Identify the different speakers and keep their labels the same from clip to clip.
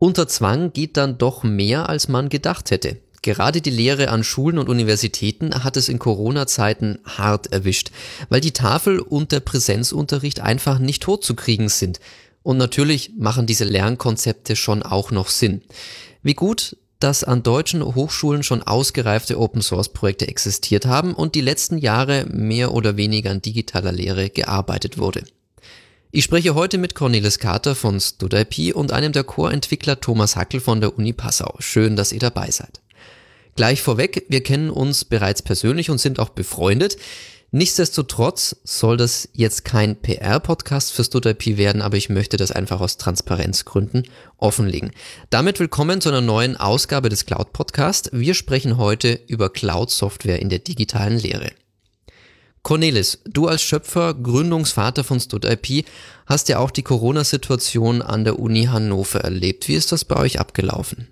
Speaker 1: Unter Zwang geht dann doch mehr, als man gedacht hätte. Gerade die Lehre an Schulen und Universitäten hat es in Corona-Zeiten hart erwischt, weil die Tafel und der Präsenzunterricht einfach nicht totzukriegen sind. Und natürlich machen diese Lernkonzepte schon auch noch Sinn. Wie gut, dass an deutschen Hochschulen schon ausgereifte Open-Source-Projekte existiert haben und die letzten Jahre mehr oder weniger an digitaler Lehre gearbeitet wurde. Ich spreche heute mit Cornelis Carter von StudIP und einem der Core-Entwickler Thomas Hackel von der Uni Passau. Schön, dass ihr dabei seid. Gleich vorweg, wir kennen uns bereits persönlich und sind auch befreundet. Nichtsdestotrotz soll das jetzt kein PR-Podcast für StudIP werden, aber ich möchte das einfach aus Transparenzgründen offenlegen. Damit willkommen zu einer neuen Ausgabe des Cloud Podcast. Wir sprechen heute über Cloud-Software in der digitalen Lehre. Cornelis, du als Schöpfer, Gründungsvater von StudIP, hast ja auch die Corona-Situation an der Uni Hannover erlebt. Wie ist das bei euch abgelaufen?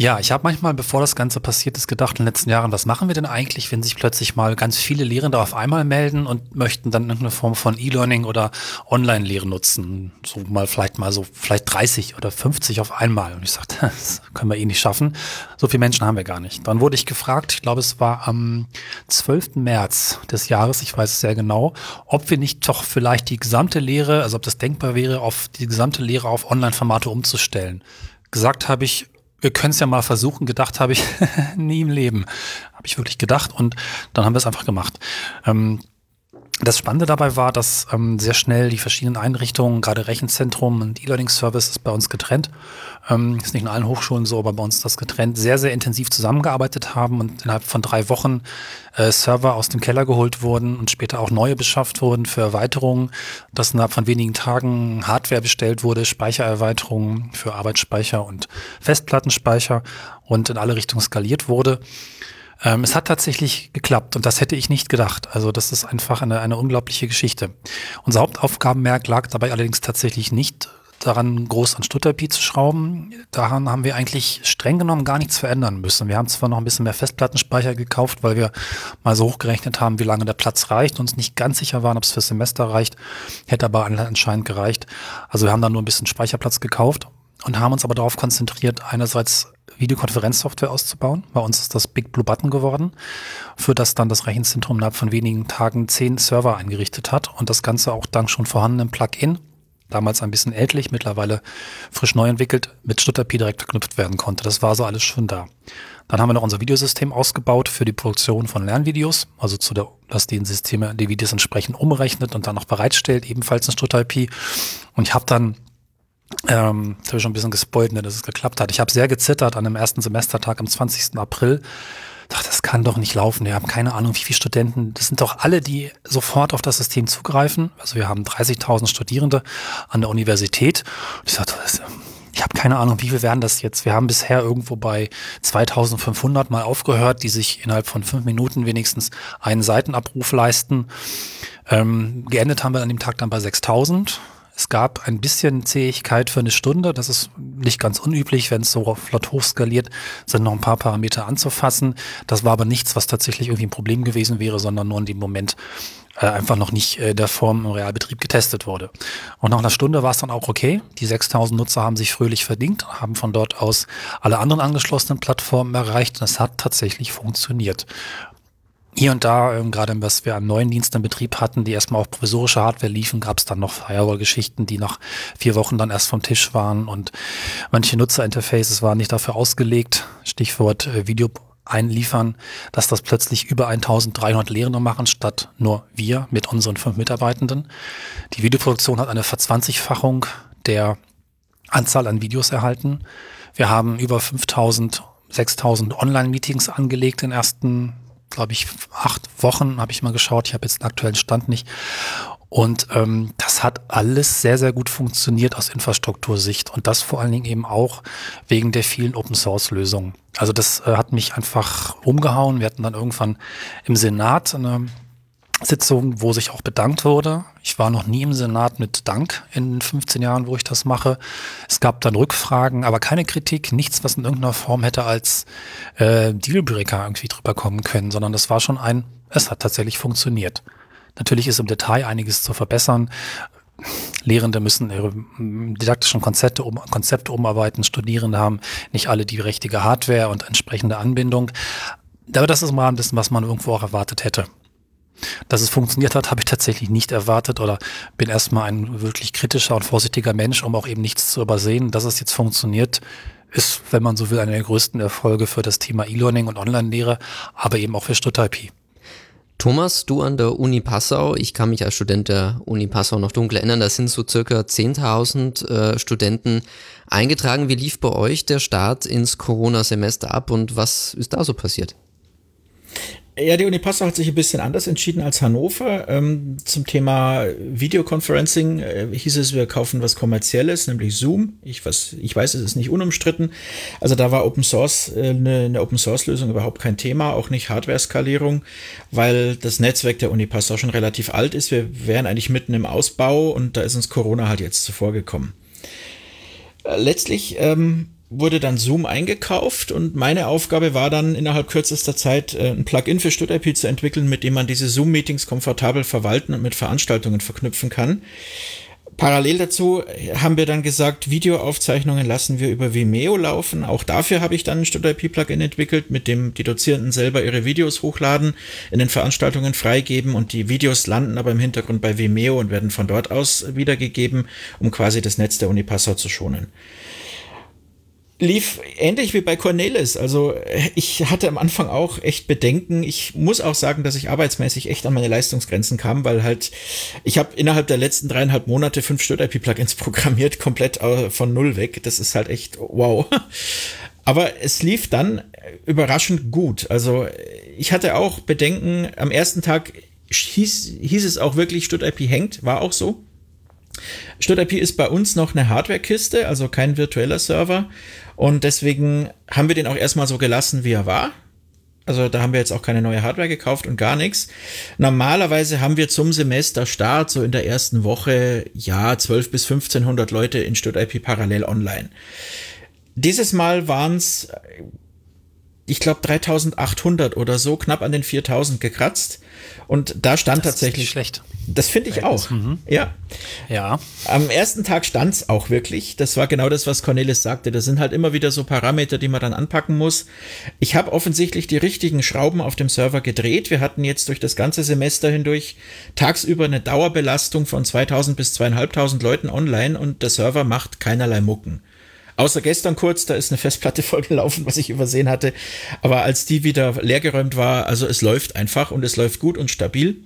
Speaker 2: Ja, ich habe manchmal, bevor das Ganze passiert ist, gedacht in den letzten Jahren, was machen wir denn eigentlich, wenn sich plötzlich mal ganz viele Lehrende auf einmal melden und möchten dann irgendeine Form von E-Learning oder Online-Lehre nutzen. So mal vielleicht mal so, vielleicht 30 oder 50 auf einmal. Und ich sagte, das können wir eh nicht schaffen. So viele Menschen haben wir gar nicht. Dann wurde ich gefragt, ich glaube, es war am 12. März des Jahres, ich weiß es sehr genau, ob wir nicht doch vielleicht die gesamte Lehre, also ob das denkbar wäre, auf die gesamte Lehre auf Online-Formate umzustellen. Gesagt habe ich, wir können es ja mal versuchen, gedacht habe ich nie im Leben. Habe ich wirklich gedacht und dann haben wir es einfach gemacht. Ähm, das Spannende dabei war, dass ähm, sehr schnell die verschiedenen Einrichtungen, gerade Rechenzentrum und E-Learning-Service ist bei uns getrennt. Ähm, ist nicht in allen Hochschulen so, aber bei uns das getrennt, sehr, sehr intensiv zusammengearbeitet haben und innerhalb von drei Wochen äh, Server aus dem Keller geholt wurden und später auch neue beschafft wurden für Erweiterungen, dass innerhalb von wenigen Tagen Hardware bestellt wurde, Speichererweiterungen für Arbeitsspeicher und Festplattenspeicher und in alle Richtungen skaliert wurde. Ähm, es hat tatsächlich geklappt und das hätte ich nicht gedacht. Also das ist einfach eine, eine unglaubliche Geschichte. Unser Hauptaufgabenmerk lag dabei allerdings tatsächlich nicht daran, groß an Stutterpi zu schrauben. Daran haben wir eigentlich streng genommen gar nichts verändern müssen. Wir haben zwar noch ein bisschen mehr Festplattenspeicher gekauft, weil wir mal so hochgerechnet haben, wie lange der Platz reicht und uns nicht ganz sicher waren, ob es fürs Semester reicht. Hätte aber anscheinend gereicht. Also wir haben dann nur ein bisschen Speicherplatz gekauft und haben uns aber darauf konzentriert, einerseits Videokonferenzsoftware auszubauen. Bei uns ist das Big Blue Button geworden, für das dann das Rechenzentrum innerhalb von wenigen Tagen zehn Server eingerichtet hat und das Ganze auch dank schon vorhandenem Plugin, damals ein bisschen ältlich, mittlerweile frisch neu entwickelt, mit StutterP direkt verknüpft werden konnte. Das war so alles schon da. Dann haben wir noch unser Videosystem ausgebaut für die Produktion von Lernvideos, also zu der, dass die Systeme die Videos entsprechend umrechnet und dann noch bereitstellt, ebenfalls in StutterP. Und ich habe dann ähm, jetzt habe ich schon ein bisschen gespoilt, ne, dass es geklappt hat. Ich habe sehr gezittert an dem ersten Semestertag am 20. April. Dachte, das kann doch nicht laufen. Wir haben keine Ahnung, wie viele Studenten. Das sind doch alle, die sofort auf das System zugreifen. Also wir haben 30.000 Studierende an der Universität. Und ich sagte, das, ich habe keine Ahnung, wie viel werden das jetzt. Wir haben bisher irgendwo bei 2500 mal aufgehört, die sich innerhalb von fünf Minuten wenigstens einen Seitenabruf leisten. Ähm, geendet haben wir an dem Tag dann bei 6000. Es gab ein bisschen Zähigkeit für eine Stunde. Das ist nicht ganz unüblich, wenn es so flott hochskaliert, sind noch ein paar Parameter anzufassen. Das war aber nichts, was tatsächlich irgendwie ein Problem gewesen wäre, sondern nur in dem Moment äh, einfach noch nicht äh, der Form im Realbetrieb getestet wurde. Und nach einer Stunde war es dann auch okay. Die 6000 Nutzer haben sich fröhlich verdient, haben von dort aus alle anderen angeschlossenen Plattformen erreicht und es hat tatsächlich funktioniert hier und da, ähm, gerade was wir an neuen Diensten in Betrieb hatten, die erstmal auf provisorische Hardware liefen, gab es dann noch Firewall-Geschichten, die nach vier Wochen dann erst vom Tisch waren und manche Nutzerinterfaces waren nicht dafür ausgelegt, Stichwort äh, Video einliefern, dass das plötzlich über 1300 Lehrende machen, statt nur wir mit unseren fünf Mitarbeitenden. Die Videoproduktion hat eine Verzwanzigfachung der Anzahl an Videos erhalten. Wir haben über 5000, 6000 Online-Meetings angelegt in ersten glaube ich, acht Wochen habe ich mal geschaut. Ich habe jetzt den aktuellen Stand nicht. Und ähm, das hat alles sehr, sehr gut funktioniert aus Infrastruktursicht und das vor allen Dingen eben auch wegen der vielen Open-Source-Lösungen. Also das äh, hat mich einfach umgehauen. Wir hatten dann irgendwann im Senat eine Sitzung, wo sich auch bedankt wurde. Ich war noch nie im Senat mit Dank in 15 Jahren, wo ich das mache. Es gab dann Rückfragen, aber keine Kritik, nichts, was in irgendeiner Form hätte als äh, Dealbreaker irgendwie drüber kommen können, sondern das war schon ein, es hat tatsächlich funktioniert. Natürlich ist im Detail einiges zu verbessern. Lehrende müssen ihre didaktischen Konzepte, um, Konzepte umarbeiten, Studierende haben nicht alle die richtige Hardware und entsprechende Anbindung. Aber das ist im Rahmen dessen, was man irgendwo auch erwartet hätte. Dass es funktioniert hat, habe ich tatsächlich nicht erwartet oder bin erstmal ein wirklich kritischer und vorsichtiger Mensch, um auch eben nichts zu übersehen. Dass es jetzt funktioniert, ist, wenn man so will, einer der größten Erfolge für das Thema E-Learning und Online-Lehre, aber eben auch für Stuttgart-IP.
Speaker 1: Thomas, du an der Uni Passau, ich kann mich als Student der Uni Passau noch dunkel erinnern, da sind so circa 10.000 äh, Studenten eingetragen. Wie lief bei euch der Start ins Corona-Semester ab und was ist da so passiert?
Speaker 3: Ja, die Uni Passau hat sich ein bisschen anders entschieden als Hannover. Ähm, zum Thema Videoconferencing äh, hieß es, wir kaufen was Kommerzielles, nämlich Zoom. Ich, was, ich weiß, es ist nicht unumstritten. Also da war Open Source, äh, eine, Open Source Lösung überhaupt kein Thema, auch nicht Hardware-Skalierung, weil das Netzwerk der Uni Passau schon relativ alt ist. Wir wären eigentlich mitten im Ausbau und da ist uns Corona halt jetzt zuvor gekommen. Äh, letztlich ähm, wurde dann Zoom eingekauft und meine Aufgabe war dann innerhalb kürzester Zeit äh, ein Plugin für StudIP zu entwickeln, mit dem man diese Zoom-Meetings komfortabel verwalten und mit Veranstaltungen verknüpfen kann. Parallel dazu haben wir dann gesagt, Videoaufzeichnungen lassen wir über Vimeo laufen. Auch dafür habe ich dann ein StudIP-Plugin entwickelt, mit dem die Dozierenden selber ihre Videos hochladen, in den Veranstaltungen freigeben und die Videos landen aber im Hintergrund bei Vimeo und werden von dort aus wiedergegeben, um quasi das Netz der Uni Passau zu schonen lief ähnlich wie bei Cornelis. Also ich hatte am Anfang auch echt Bedenken. Ich muss auch sagen, dass ich arbeitsmäßig echt an meine Leistungsgrenzen kam, weil halt ich habe innerhalb der letzten dreieinhalb Monate fünf Stört-IP-Plugins programmiert, komplett äh, von null weg. Das ist halt echt wow. Aber es lief dann überraschend gut. Also ich hatte auch Bedenken. Am ersten Tag hieß, hieß es auch wirklich, Sturt-IP hängt, war auch so. StudIP ist bei uns noch eine Hardware-Kiste, also kein virtueller Server. Und deswegen haben wir den auch erstmal so gelassen, wie er war. Also da haben wir jetzt auch keine neue Hardware gekauft und gar nichts. Normalerweise haben wir zum Semesterstart so in der ersten Woche, ja, 12 bis 1500 Leute in StudIP parallel online. Dieses Mal waren es, ich glaube, 3800 oder so, knapp an den 4000 gekratzt. Und da stand das tatsächlich.
Speaker 2: Schlecht.
Speaker 3: Das finde ich auch. Mhm. Ja.
Speaker 2: Ja.
Speaker 3: Am ersten Tag stand es auch wirklich. Das war genau das, was Cornelis sagte. Das sind halt immer wieder so Parameter, die man dann anpacken muss. Ich habe offensichtlich die richtigen Schrauben auf dem Server gedreht. Wir hatten jetzt durch das ganze Semester hindurch tagsüber eine Dauerbelastung von 2000 bis 2500 Leuten online und der Server macht keinerlei Mucken. Außer gestern kurz, da ist eine Festplatte vollgelaufen, was ich übersehen hatte. Aber als die wieder leergeräumt war, also es läuft einfach und es läuft gut und stabil.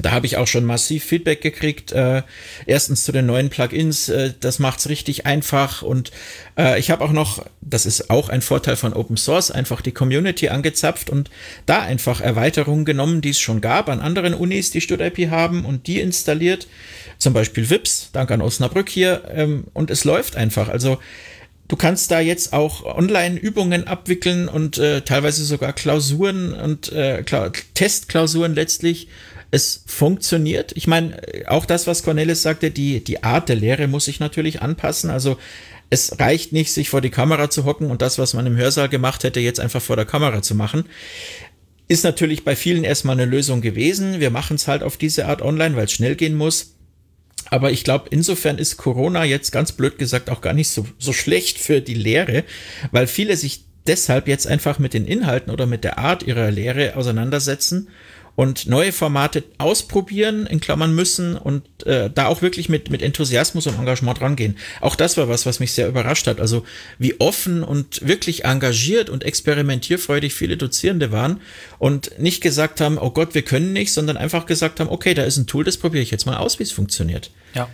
Speaker 3: Da habe ich auch schon massiv Feedback gekriegt. Äh, erstens zu den neuen Plugins, äh, das macht's richtig einfach. Und äh, ich habe auch noch, das ist auch ein Vorteil von Open Source, einfach die Community angezapft und da einfach Erweiterungen genommen, die es schon gab an anderen Unis, die StudIP haben und die installiert. Zum Beispiel VIPS, dank an Osnabrück hier. Ähm, und es läuft einfach. Also Du kannst da jetzt auch Online-Übungen abwickeln und äh, teilweise sogar Klausuren und äh, Testklausuren letztlich. Es funktioniert. Ich meine, auch das, was Cornelis sagte, die, die Art der Lehre muss sich natürlich anpassen. Also es reicht nicht, sich vor die Kamera zu hocken und das, was man im Hörsaal gemacht hätte, jetzt einfach vor der Kamera zu machen. Ist natürlich bei vielen erstmal eine Lösung gewesen. Wir machen es halt auf diese Art online, weil es schnell gehen muss. Aber ich glaube, insofern ist Corona jetzt ganz blöd gesagt auch gar nicht so, so schlecht für die Lehre, weil viele sich deshalb jetzt einfach mit den Inhalten oder mit der Art ihrer Lehre auseinandersetzen und neue Formate ausprobieren, in Klammern müssen und äh, da auch wirklich mit, mit Enthusiasmus und Engagement rangehen. Auch das war was, was mich sehr überrascht hat. Also wie offen und wirklich engagiert und experimentierfreudig viele Dozierende waren und nicht gesagt haben, oh Gott, wir können nicht, sondern einfach gesagt haben, okay, da ist ein Tool, das probiere ich jetzt mal aus, wie es funktioniert.
Speaker 2: Ja.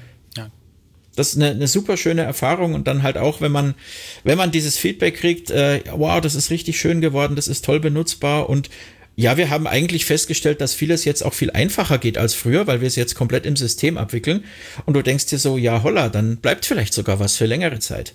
Speaker 3: Das ist eine, eine super schöne Erfahrung und dann halt auch, wenn man, wenn man dieses Feedback kriegt, äh, wow, das ist richtig schön geworden, das ist toll benutzbar und ja, wir haben eigentlich festgestellt, dass vieles jetzt auch viel einfacher geht als früher, weil wir es jetzt komplett im System abwickeln. Und du denkst dir so, ja, holla, dann bleibt vielleicht sogar was für längere Zeit.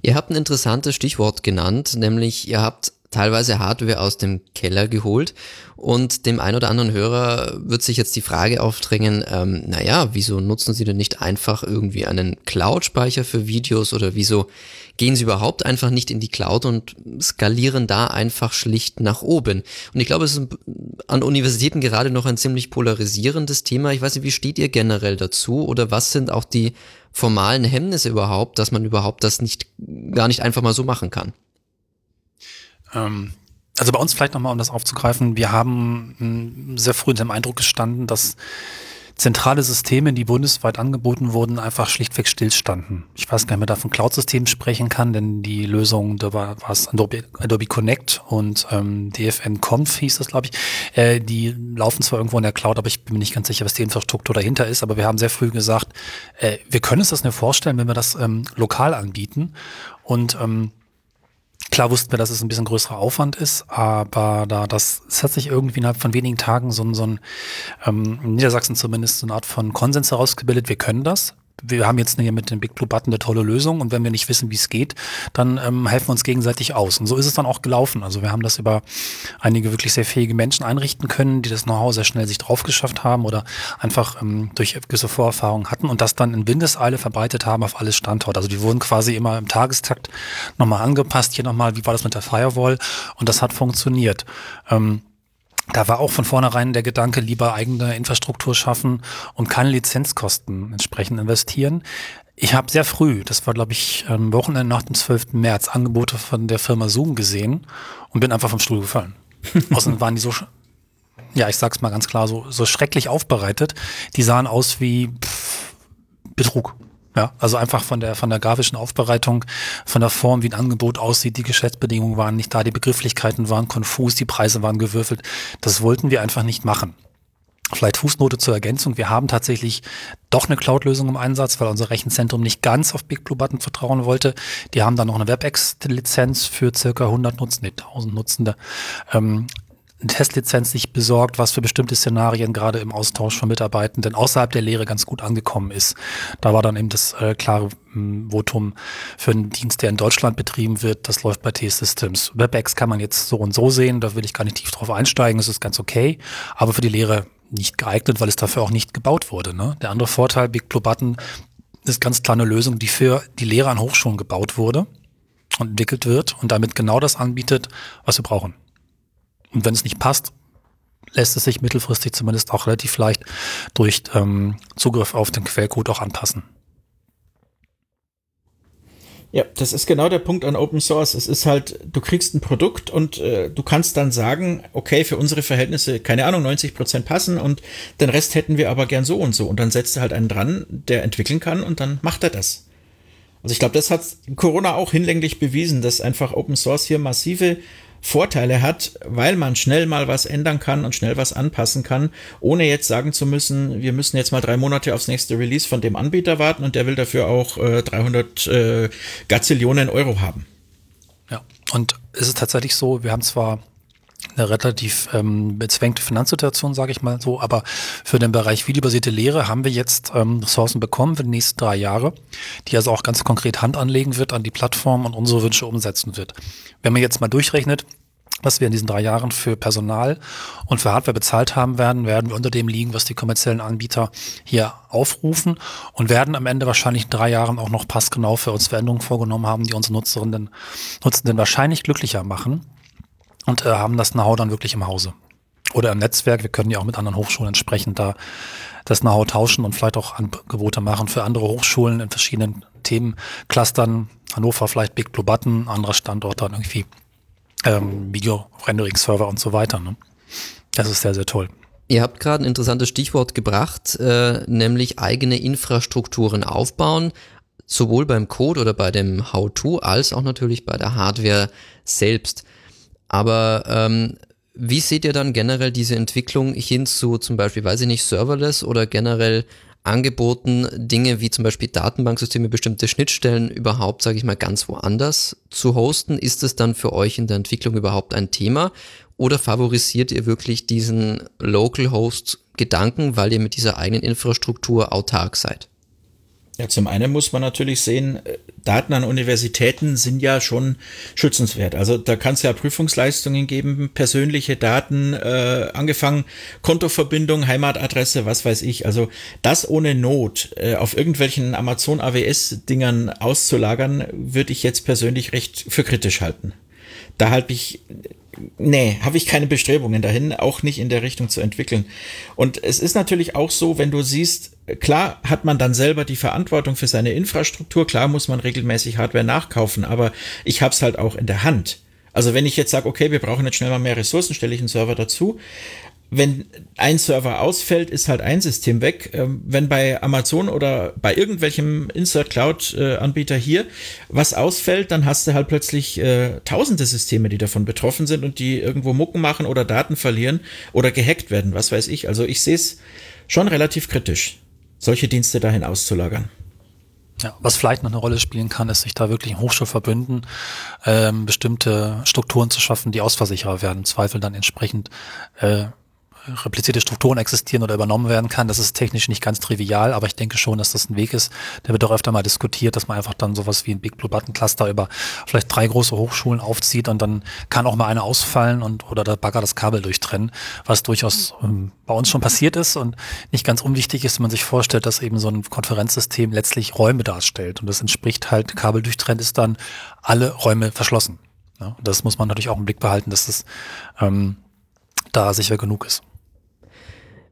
Speaker 1: Ihr habt ein interessantes Stichwort genannt, nämlich ihr habt teilweise Hardware aus dem Keller geholt und dem ein oder anderen Hörer wird sich jetzt die Frage aufdrängen, ähm, naja, wieso nutzen Sie denn nicht einfach irgendwie einen Cloud-Speicher für Videos oder wieso gehen Sie überhaupt einfach nicht in die Cloud und skalieren da einfach schlicht nach oben? Und ich glaube, es ist an Universitäten gerade noch ein ziemlich polarisierendes Thema. Ich weiß nicht, wie steht ihr generell dazu oder was sind auch die formalen Hemmnisse überhaupt, dass man überhaupt das nicht, gar nicht einfach mal so machen kann?
Speaker 2: Ähm, also bei uns vielleicht nochmal, um das aufzugreifen, wir haben sehr früh in dem Eindruck gestanden, dass zentrale Systeme, die bundesweit angeboten wurden, einfach schlichtweg stillstanden. Ich weiß gar nicht, ob man da von Cloud-Systemen sprechen kann, denn die Lösung, da war, war es Adobe, Adobe Connect und ähm, DFN Conf hieß das, glaube ich. Äh, die laufen zwar irgendwo in der Cloud, aber ich bin mir nicht ganz sicher, was die Infrastruktur dahinter ist. Aber wir haben sehr früh gesagt, äh, wir können uns das nicht vorstellen, wenn wir das ähm, lokal anbieten. Und ähm, Klar wussten wir, dass es ein bisschen größerer Aufwand ist, aber da das, es hat sich irgendwie innerhalb von wenigen Tagen so ein, so ein ähm, in Niedersachsen zumindest so eine Art von Konsens herausgebildet, wir können das wir haben jetzt hier mit dem Big Blue Button eine tolle Lösung und wenn wir nicht wissen, wie es geht, dann ähm, helfen wir uns gegenseitig aus. Und so ist es dann auch gelaufen. Also wir haben das über einige wirklich sehr fähige Menschen einrichten können, die das Know-how sehr schnell sich drauf geschafft haben oder einfach ähm, durch gewisse Vorerfahrungen hatten und das dann in Windeseile verbreitet haben auf alle Standorte. Also die wurden quasi immer im Tagestakt nochmal angepasst. Hier nochmal, wie war das mit der Firewall? Und das hat funktioniert. Ähm, da war auch von vornherein der Gedanke, lieber eigene Infrastruktur schaffen und keine Lizenzkosten entsprechend investieren. Ich habe sehr früh, das war glaube ich am Wochenende nach dem 12. März, Angebote von der Firma Zoom gesehen und bin einfach vom Stuhl gefallen. Außerdem waren die so, ja, ich sag's mal ganz klar, so, so schrecklich aufbereitet. Die sahen aus wie pff, Betrug. Ja, also einfach von der, von der grafischen Aufbereitung, von der Form, wie ein Angebot aussieht, die Geschäftsbedingungen waren nicht da, die Begrifflichkeiten waren konfus, die Preise waren gewürfelt. Das wollten wir einfach nicht machen. Vielleicht Fußnote zur Ergänzung. Wir haben tatsächlich doch eine Cloud-Lösung im Einsatz, weil unser Rechenzentrum nicht ganz auf Big Blue Button vertrauen wollte. Die haben dann noch eine WebEx-Lizenz für circa 100 Nutzende, 1000 Nutzende. Ähm, Testlizenz sich besorgt, was für bestimmte Szenarien gerade im Austausch von Mitarbeitenden außerhalb der Lehre ganz gut angekommen ist. Da war dann eben das äh, klare ähm, Votum für einen Dienst, der in Deutschland betrieben wird. Das läuft bei T-Systems. WebEx kann man jetzt so und so sehen, da will ich gar nicht tief drauf einsteigen, das ist ganz okay, aber für die Lehre nicht geeignet, weil es dafür auch nicht gebaut wurde. Ne? Der andere Vorteil, Big Blue Button, ist ganz klar eine Lösung, die für die Lehre an Hochschulen gebaut wurde und entwickelt wird und damit genau das anbietet, was wir brauchen. Und wenn es nicht passt, lässt es sich mittelfristig zumindest auch relativ leicht durch ähm, Zugriff auf den Quellcode auch anpassen.
Speaker 3: Ja, das ist genau der Punkt an Open Source. Es ist halt, du kriegst ein Produkt und äh, du kannst dann sagen, okay, für unsere Verhältnisse, keine Ahnung, 90 Prozent passen und den Rest hätten wir aber gern so und so. Und dann setzt er halt einen dran, der entwickeln kann und dann macht er das. Also ich glaube, das hat Corona auch hinlänglich bewiesen, dass einfach Open Source hier massive Vorteile hat, weil man schnell mal was ändern kann und schnell was anpassen kann, ohne jetzt sagen zu müssen, wir müssen jetzt mal drei Monate aufs nächste Release von dem Anbieter warten und der will dafür auch äh, 300 äh, Gazillionen Euro haben.
Speaker 2: Ja, und es ist tatsächlich so, wir haben zwar eine relativ ähm, bezwängte Finanzsituation, sage ich mal so. Aber für den Bereich videobasierte Lehre haben wir jetzt ähm, Ressourcen bekommen für die nächsten drei Jahre, die also auch ganz konkret Hand anlegen wird an die Plattform und unsere Wünsche umsetzen wird. Wenn man jetzt mal durchrechnet, was wir in diesen drei Jahren für Personal und für Hardware bezahlt haben werden, werden wir unter dem liegen, was die kommerziellen Anbieter hier aufrufen und werden am Ende wahrscheinlich in drei Jahren auch noch passgenau für uns Veränderungen vorgenommen haben, die unsere Nutzerinnen, Nutzenden wahrscheinlich glücklicher machen und äh, haben das Know-how dann wirklich im Hause. Oder im Netzwerk, wir können ja auch mit anderen Hochschulen entsprechend da das Know-how tauschen und vielleicht auch Angebote machen für andere Hochschulen in verschiedenen Themenclustern. Hannover vielleicht Big Blue Button, anderer Standort dann irgendwie ähm, Video-Rendering-Server und so weiter. Ne? Das ist sehr, sehr toll.
Speaker 1: Ihr habt gerade ein interessantes Stichwort gebracht, äh, nämlich eigene Infrastrukturen aufbauen, sowohl beim Code oder bei dem How-To als auch natürlich bei der Hardware selbst. Aber ähm, wie seht ihr dann generell diese Entwicklung hin zu zum Beispiel, weiß ich nicht, Serverless oder generell angeboten, Dinge wie zum Beispiel Datenbanksysteme, bestimmte Schnittstellen überhaupt, sage ich mal, ganz woanders zu hosten? Ist es dann für euch in der Entwicklung überhaupt ein Thema? Oder favorisiert ihr wirklich diesen Local Host Gedanken, weil ihr mit dieser eigenen Infrastruktur autark seid?
Speaker 3: Ja, zum einen muss man natürlich sehen, äh, Daten an Universitäten sind ja schon schützenswert. Also da kann es ja Prüfungsleistungen geben, persönliche Daten, äh, angefangen Kontoverbindung, Heimatadresse, was weiß ich. Also das ohne Not äh, auf irgendwelchen Amazon AWS-Dingern auszulagern, würde ich jetzt persönlich recht für kritisch halten. Da halte ich nee, habe ich keine Bestrebungen dahin, auch nicht in der Richtung zu entwickeln. Und es ist natürlich auch so, wenn du siehst, klar hat man dann selber die Verantwortung für seine Infrastruktur, klar muss man regelmäßig Hardware nachkaufen, aber ich habe es halt auch in der Hand. Also wenn ich jetzt sage, okay, wir brauchen jetzt schnell mal mehr Ressourcen, stelle ich einen Server dazu wenn ein Server ausfällt, ist halt ein System weg. Ähm, wenn bei Amazon oder bei irgendwelchem Insert Cloud äh, Anbieter hier was ausfällt, dann hast du halt plötzlich äh, tausende Systeme, die davon betroffen sind und die irgendwo Mucken machen oder Daten verlieren oder gehackt werden, was weiß ich. Also ich sehe es schon relativ kritisch, solche Dienste dahin auszulagern.
Speaker 2: Ja, was vielleicht noch eine Rolle spielen kann, ist, sich da wirklich in Hochschulverbünden ähm, bestimmte Strukturen zu schaffen, die Ausversicherer werden, im Zweifel dann entsprechend äh, replizierte Strukturen existieren oder übernommen werden kann. Das ist technisch nicht ganz trivial, aber ich denke schon, dass das ein Weg ist. Der wird auch öfter mal diskutiert, dass man einfach dann sowas wie ein Big Blue Button Cluster über vielleicht drei große Hochschulen aufzieht und dann kann auch mal eine ausfallen und oder der Bagger das Kabel durchtrennen, was durchaus ähm, bei uns schon passiert ist und nicht ganz unwichtig ist, wenn man sich vorstellt, dass eben so ein Konferenzsystem letztlich Räume darstellt und das entspricht halt, Kabel durchtrennt ist dann alle Räume verschlossen. Ja, das muss man natürlich auch im Blick behalten, dass das ähm, da sicher genug ist.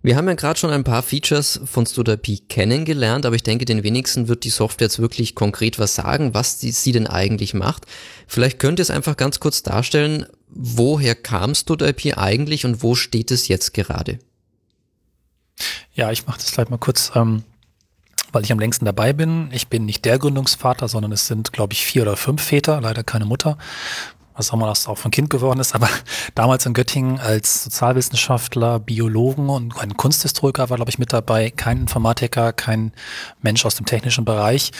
Speaker 1: Wir haben ja gerade schon ein paar Features von StudaP kennengelernt, aber ich denke, den wenigsten wird die Software jetzt wirklich konkret was sagen, was die, sie denn eigentlich macht. Vielleicht könnt ihr es einfach ganz kurz darstellen, woher kam StudaP eigentlich und wo steht es jetzt gerade?
Speaker 2: Ja, ich mache das gleich mal kurz, ähm, weil ich am längsten dabei bin. Ich bin nicht der Gründungsvater, sondern es sind, glaube ich, vier oder fünf Väter, leider keine Mutter was auch immer das auch von Kind geworden ist, aber damals in Göttingen als Sozialwissenschaftler, Biologen und ein Kunsthistoriker war, glaube ich, mit dabei, kein Informatiker, kein Mensch aus dem technischen Bereich.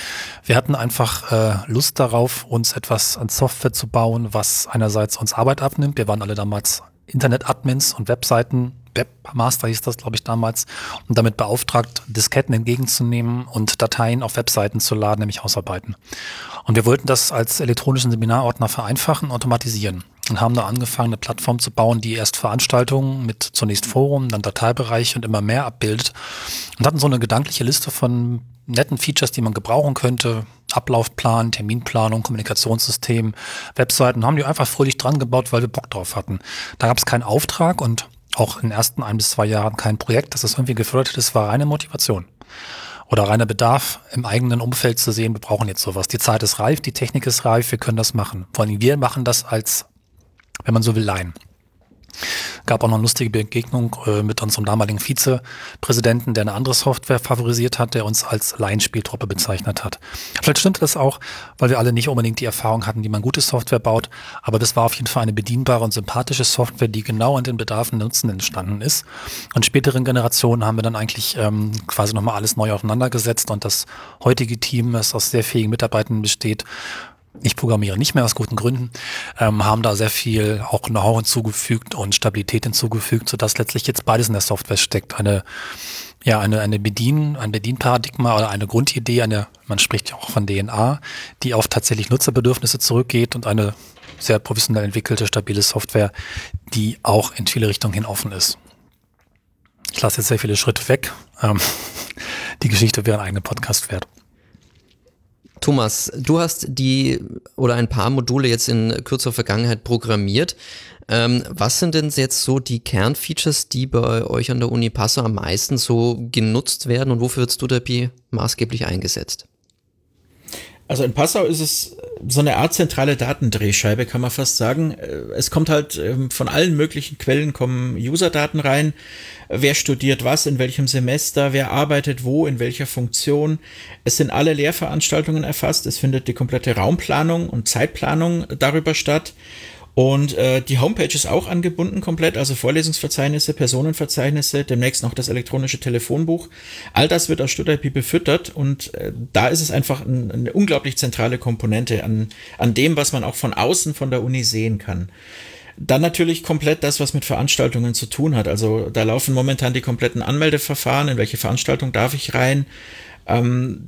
Speaker 2: Wir hatten einfach äh, Lust darauf, uns etwas an Software zu bauen, was einerseits uns Arbeit abnimmt. Wir waren alle damals Internet-Admins und Webseiten Webmaster hieß das, glaube ich, damals, und damit beauftragt, Disketten entgegenzunehmen und Dateien auf Webseiten zu laden, nämlich Hausarbeiten. Und wir wollten das als elektronischen Seminarordner vereinfachen, automatisieren und haben da angefangen, eine Plattform zu bauen, die erst Veranstaltungen mit zunächst Forum, dann Dateibereich und immer mehr abbildet und hatten so eine gedankliche Liste von netten Features, die man gebrauchen könnte. Ablaufplan, Terminplanung, Kommunikationssystem, Webseiten, haben die einfach fröhlich dran gebaut, weil wir Bock drauf hatten. Da gab es keinen Auftrag und auch in den ersten ein bis zwei Jahren kein Projekt, das ist irgendwie gefördert ist, war reine Motivation. Oder reiner Bedarf im eigenen Umfeld zu sehen, wir brauchen jetzt sowas. Die Zeit ist reif, die Technik ist reif, wir können das machen. Vor allem wir machen das als, wenn man so will, Laien. Gab auch noch eine lustige Begegnung äh, mit unserem damaligen Vizepräsidenten, der eine andere Software favorisiert hat, der uns als Laienspieltruppe bezeichnet hat. Vielleicht stimmt das auch, weil wir alle nicht unbedingt die Erfahrung hatten, wie man gute Software baut, aber das war auf jeden Fall eine bedienbare und sympathische Software, die genau an den Bedarfen der Nutzen entstanden ist. Und späteren Generationen haben wir dann eigentlich ähm, quasi nochmal alles neu aufeinandergesetzt und das heutige Team, das aus sehr fähigen Mitarbeitern besteht, ich programmiere nicht mehr aus guten Gründen, ähm, haben da sehr viel auch Know-how hinzugefügt und Stabilität hinzugefügt, sodass letztlich jetzt beides in der Software steckt. Eine, ja, eine, eine Bedien, ein Bedienparadigma oder eine Grundidee, eine, man spricht ja auch von DNA, die auf tatsächlich Nutzerbedürfnisse zurückgeht und eine sehr professionell entwickelte, stabile Software, die auch in viele Richtungen hin offen ist. Ich lasse jetzt sehr viele Schritte weg. Ähm, die Geschichte wäre ein eigener Podcast wert.
Speaker 1: Thomas, du hast die oder ein paar Module jetzt in kürzerer Vergangenheit programmiert. Ähm, was sind denn jetzt so die Kernfeatures, die bei euch an der Uni Passau am meisten so genutzt werden und wofür wird StuDRP maßgeblich eingesetzt?
Speaker 3: Also in Passau ist es so eine Art zentrale Datendrehscheibe, kann man fast sagen. Es kommt halt ähm, von allen möglichen Quellen kommen Userdaten rein. Wer studiert was, in welchem Semester, wer arbeitet wo, in welcher Funktion. Es sind alle Lehrveranstaltungen erfasst. Es findet die komplette Raumplanung und Zeitplanung darüber statt. Und äh, die Homepage ist auch angebunden komplett, also Vorlesungsverzeichnisse, Personenverzeichnisse, demnächst noch das elektronische Telefonbuch. All das wird aus StudIP befüttert und äh, da ist es einfach ein, eine unglaublich zentrale Komponente an, an dem, was man auch von außen von der Uni sehen kann. Dann natürlich komplett das, was mit Veranstaltungen zu tun hat. Also da laufen momentan die kompletten Anmeldeverfahren, in welche Veranstaltung darf ich rein. Ähm,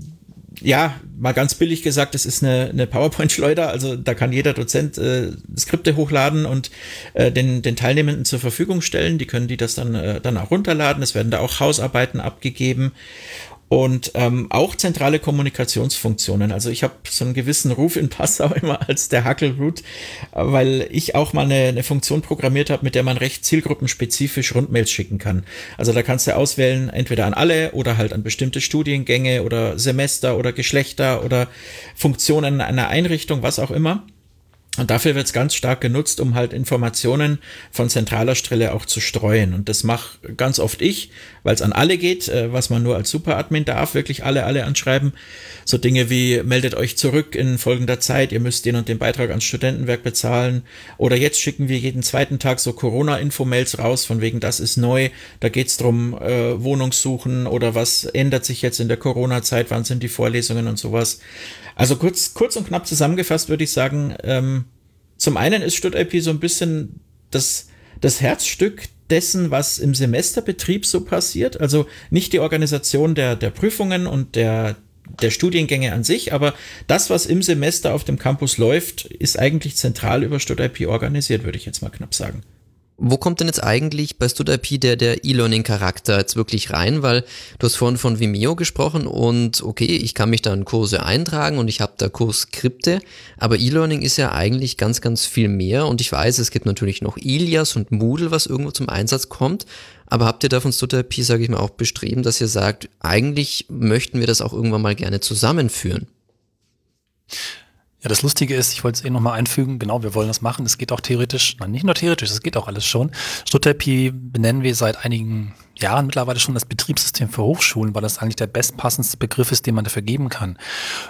Speaker 3: ja, mal ganz billig gesagt, es ist eine, eine PowerPoint-Schleuder, also da kann jeder Dozent äh, Skripte hochladen und äh, den, den Teilnehmenden zur Verfügung stellen. Die können die das dann, äh, dann auch runterladen. Es werden da auch Hausarbeiten abgegeben und ähm, auch zentrale Kommunikationsfunktionen. Also ich habe so einen gewissen Ruf in Passau immer als der Hackelroot, weil ich auch mal eine, eine Funktion programmiert habe, mit der man recht zielgruppenspezifisch Rundmails schicken kann. Also da kannst du auswählen, entweder an alle oder halt an bestimmte Studiengänge oder Semester oder Geschlechter oder Funktionen einer Einrichtung, was auch immer. Und dafür wird es ganz stark genutzt, um halt Informationen von zentraler Stelle auch zu streuen. Und das mache ganz oft ich, weil es an alle geht, äh, was man nur als Superadmin darf, wirklich alle, alle anschreiben. So Dinge wie meldet euch zurück in folgender Zeit, ihr müsst den und den Beitrag ans Studentenwerk bezahlen. Oder jetzt schicken wir jeden zweiten Tag so Corona-Infomails raus, von wegen das ist neu, da geht's drum äh, Wohnungssuchen oder was ändert sich jetzt in der Corona-Zeit, wann sind die Vorlesungen und sowas. Also kurz, kurz und knapp zusammengefasst würde ich sagen, ähm, zum einen ist StudIP so ein bisschen das, das Herzstück dessen, was im Semesterbetrieb so passiert. Also nicht die Organisation der, der Prüfungen und der, der Studiengänge an sich, aber das, was im Semester auf dem Campus läuft, ist eigentlich zentral über StudIP organisiert, würde ich jetzt mal knapp sagen.
Speaker 1: Wo kommt denn jetzt eigentlich bei StudIP der, der E-Learning-Charakter jetzt wirklich rein? Weil du hast vorhin von Vimeo gesprochen und okay, ich kann mich da in Kurse eintragen und ich habe da Kursskripte, aber E-Learning ist ja eigentlich ganz, ganz viel mehr und ich weiß, es gibt natürlich noch Ilias und Moodle, was irgendwo zum Einsatz kommt, aber habt ihr da von StudIP, sage ich mal, auch bestreben, dass ihr sagt, eigentlich möchten wir das auch irgendwann mal gerne zusammenführen?
Speaker 2: Ja, das Lustige ist, ich wollte es eh nochmal einfügen, genau, wir wollen das machen. Es geht auch theoretisch, nein, nicht nur theoretisch, es geht auch alles schon. Stutterpi benennen wir seit einigen Jahren mittlerweile schon das Betriebssystem für Hochschulen, weil das eigentlich der bestpassendste Begriff ist, den man dafür geben kann.